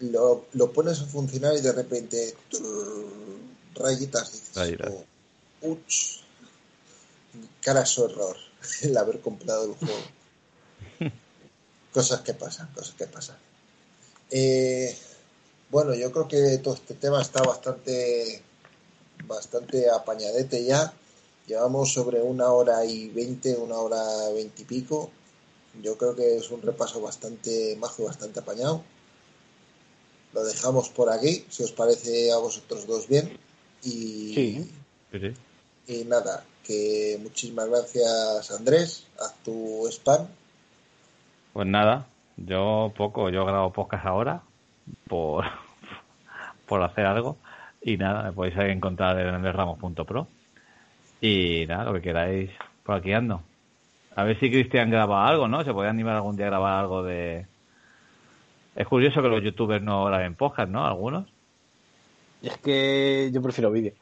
lo, lo pones a funcionar y de repente, trrr, rayitas, dices, Rayitas. oh, uch, cara su error el haber comprado el juego. cosas que pasan, cosas que pasan. Eh, bueno, yo creo que todo este tema está bastante, bastante apañadete ya. Llevamos sobre una hora y veinte, una hora veinte y pico. Yo creo que es un repaso bastante majo, bastante apañado. Lo dejamos por aquí, si os parece a vosotros dos bien. Y, Sí. Sí, y nada, que muchísimas gracias Andrés, haz tu spam. Pues nada, yo poco, yo grabo podcast ahora por, por hacer algo y nada, me podéis encontrar en andresramos.pro y nada, lo que queráis, por aquí ando. A ver si Cristian graba algo, ¿no? Se puede animar algún día a grabar algo de... Es curioso que los youtubers no graben podcast, ¿no? Algunos. Es que yo prefiero vídeo.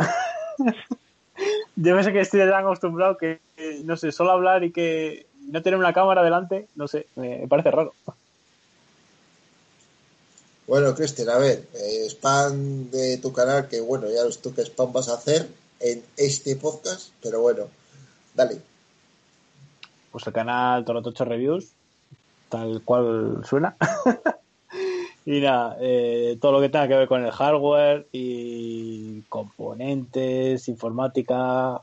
yo sé que estoy tan acostumbrado que, no sé, solo hablar y que no tener una cámara delante, no sé, me parece raro. Bueno, Cristian, a ver, eh, spam de tu canal, que bueno, ya ves tú qué spam vas a hacer en este podcast, pero bueno, dale. Pues el canal Torotocho Reviews, tal cual suena. y nada, eh, todo lo que tenga que ver con el hardware y componentes, informática,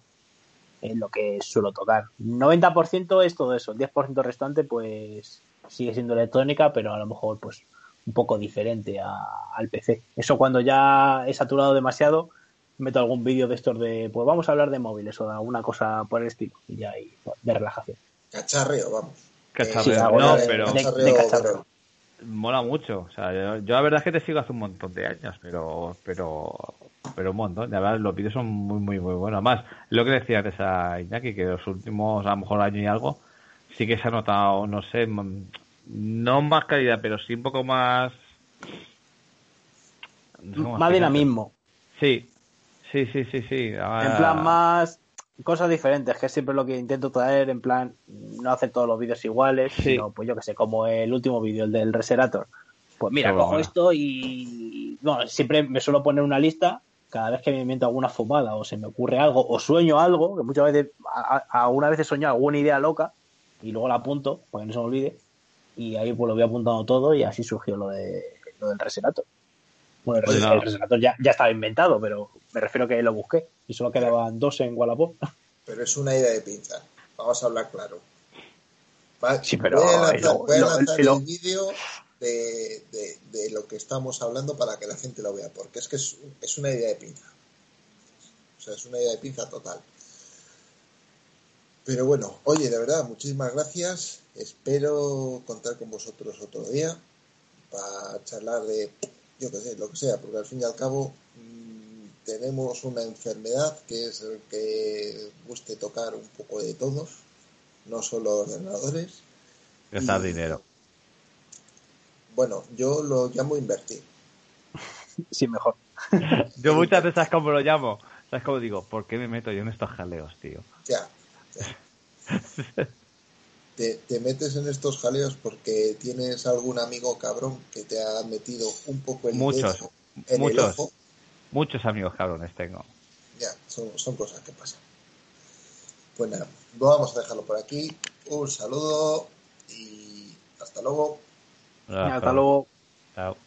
es lo que suelo tocar. 90% es todo eso, el 10% restante pues sigue siendo electrónica, pero a lo mejor pues un poco diferente al PC. Eso cuando ya he saturado demasiado, meto algún vídeo de estos de, pues vamos a hablar de móviles o de alguna cosa por el estilo, y ya hay de relajación. Cacharreo, vamos. Cacharreo, no, pero... Mola mucho, o sea, yo, la verdad es que te sigo hace un montón de años, pero pero pero un montón, de verdad los vídeos son muy muy muy buenos. Además, lo que decía antes a Iñaki, que los últimos a lo mejor año y algo, sí que se ha notado, no sé, no más calidad, pero sí un poco más... más dinamismo. Sí, Sí, sí, sí, sí. En plan más cosas diferentes, que es siempre lo que intento traer, en plan no hacer todos los vídeos iguales, sino pues yo que sé, como el último vídeo, el del Reserator. Pues mira, cojo esto y bueno, siempre me suelo poner una lista cada vez que me invento alguna fumada o se me ocurre algo o sueño algo, que muchas veces, alguna vez he soñado alguna idea loca y luego la apunto para que no se me olvide y ahí pues lo voy apuntando todo y así surgió lo, de, lo del Reserator. Bueno, el, pues ya, ya, estaba inventado, pero me refiero a que lo busqué y solo quedaban dos en Wallapop. Pero es una idea de pinza. Vamos a hablar claro. sí, pero voy a lanzar, el vídeo de, de, lo que estamos hablando para que la gente lo vea, porque es que es, es una idea de pinza. O sea, es una idea de pinza total. Pero bueno, oye, de verdad, muchísimas gracias. Espero contar con vosotros otro día para charlar de yo qué sé, lo que sea, porque al fin y al cabo mm, tenemos una enfermedad que es el que guste tocar un poco de todos, no solo ordenadores. Gastar dinero. Bueno, yo lo llamo invertir. Sí, mejor. yo muchas veces, como lo llamo? ¿Sabes cómo digo? ¿Por qué me meto yo en estos jaleos, tío? Ya. ya. te, metes en estos jaleos porque tienes algún amigo cabrón que te ha metido un poco el muchos, en muchos, Muchos amigos cabrones tengo. Ya, son, cosas que pasan. Pues nada, vamos a dejarlo por aquí. Un saludo y hasta luego. hasta luego. Chao.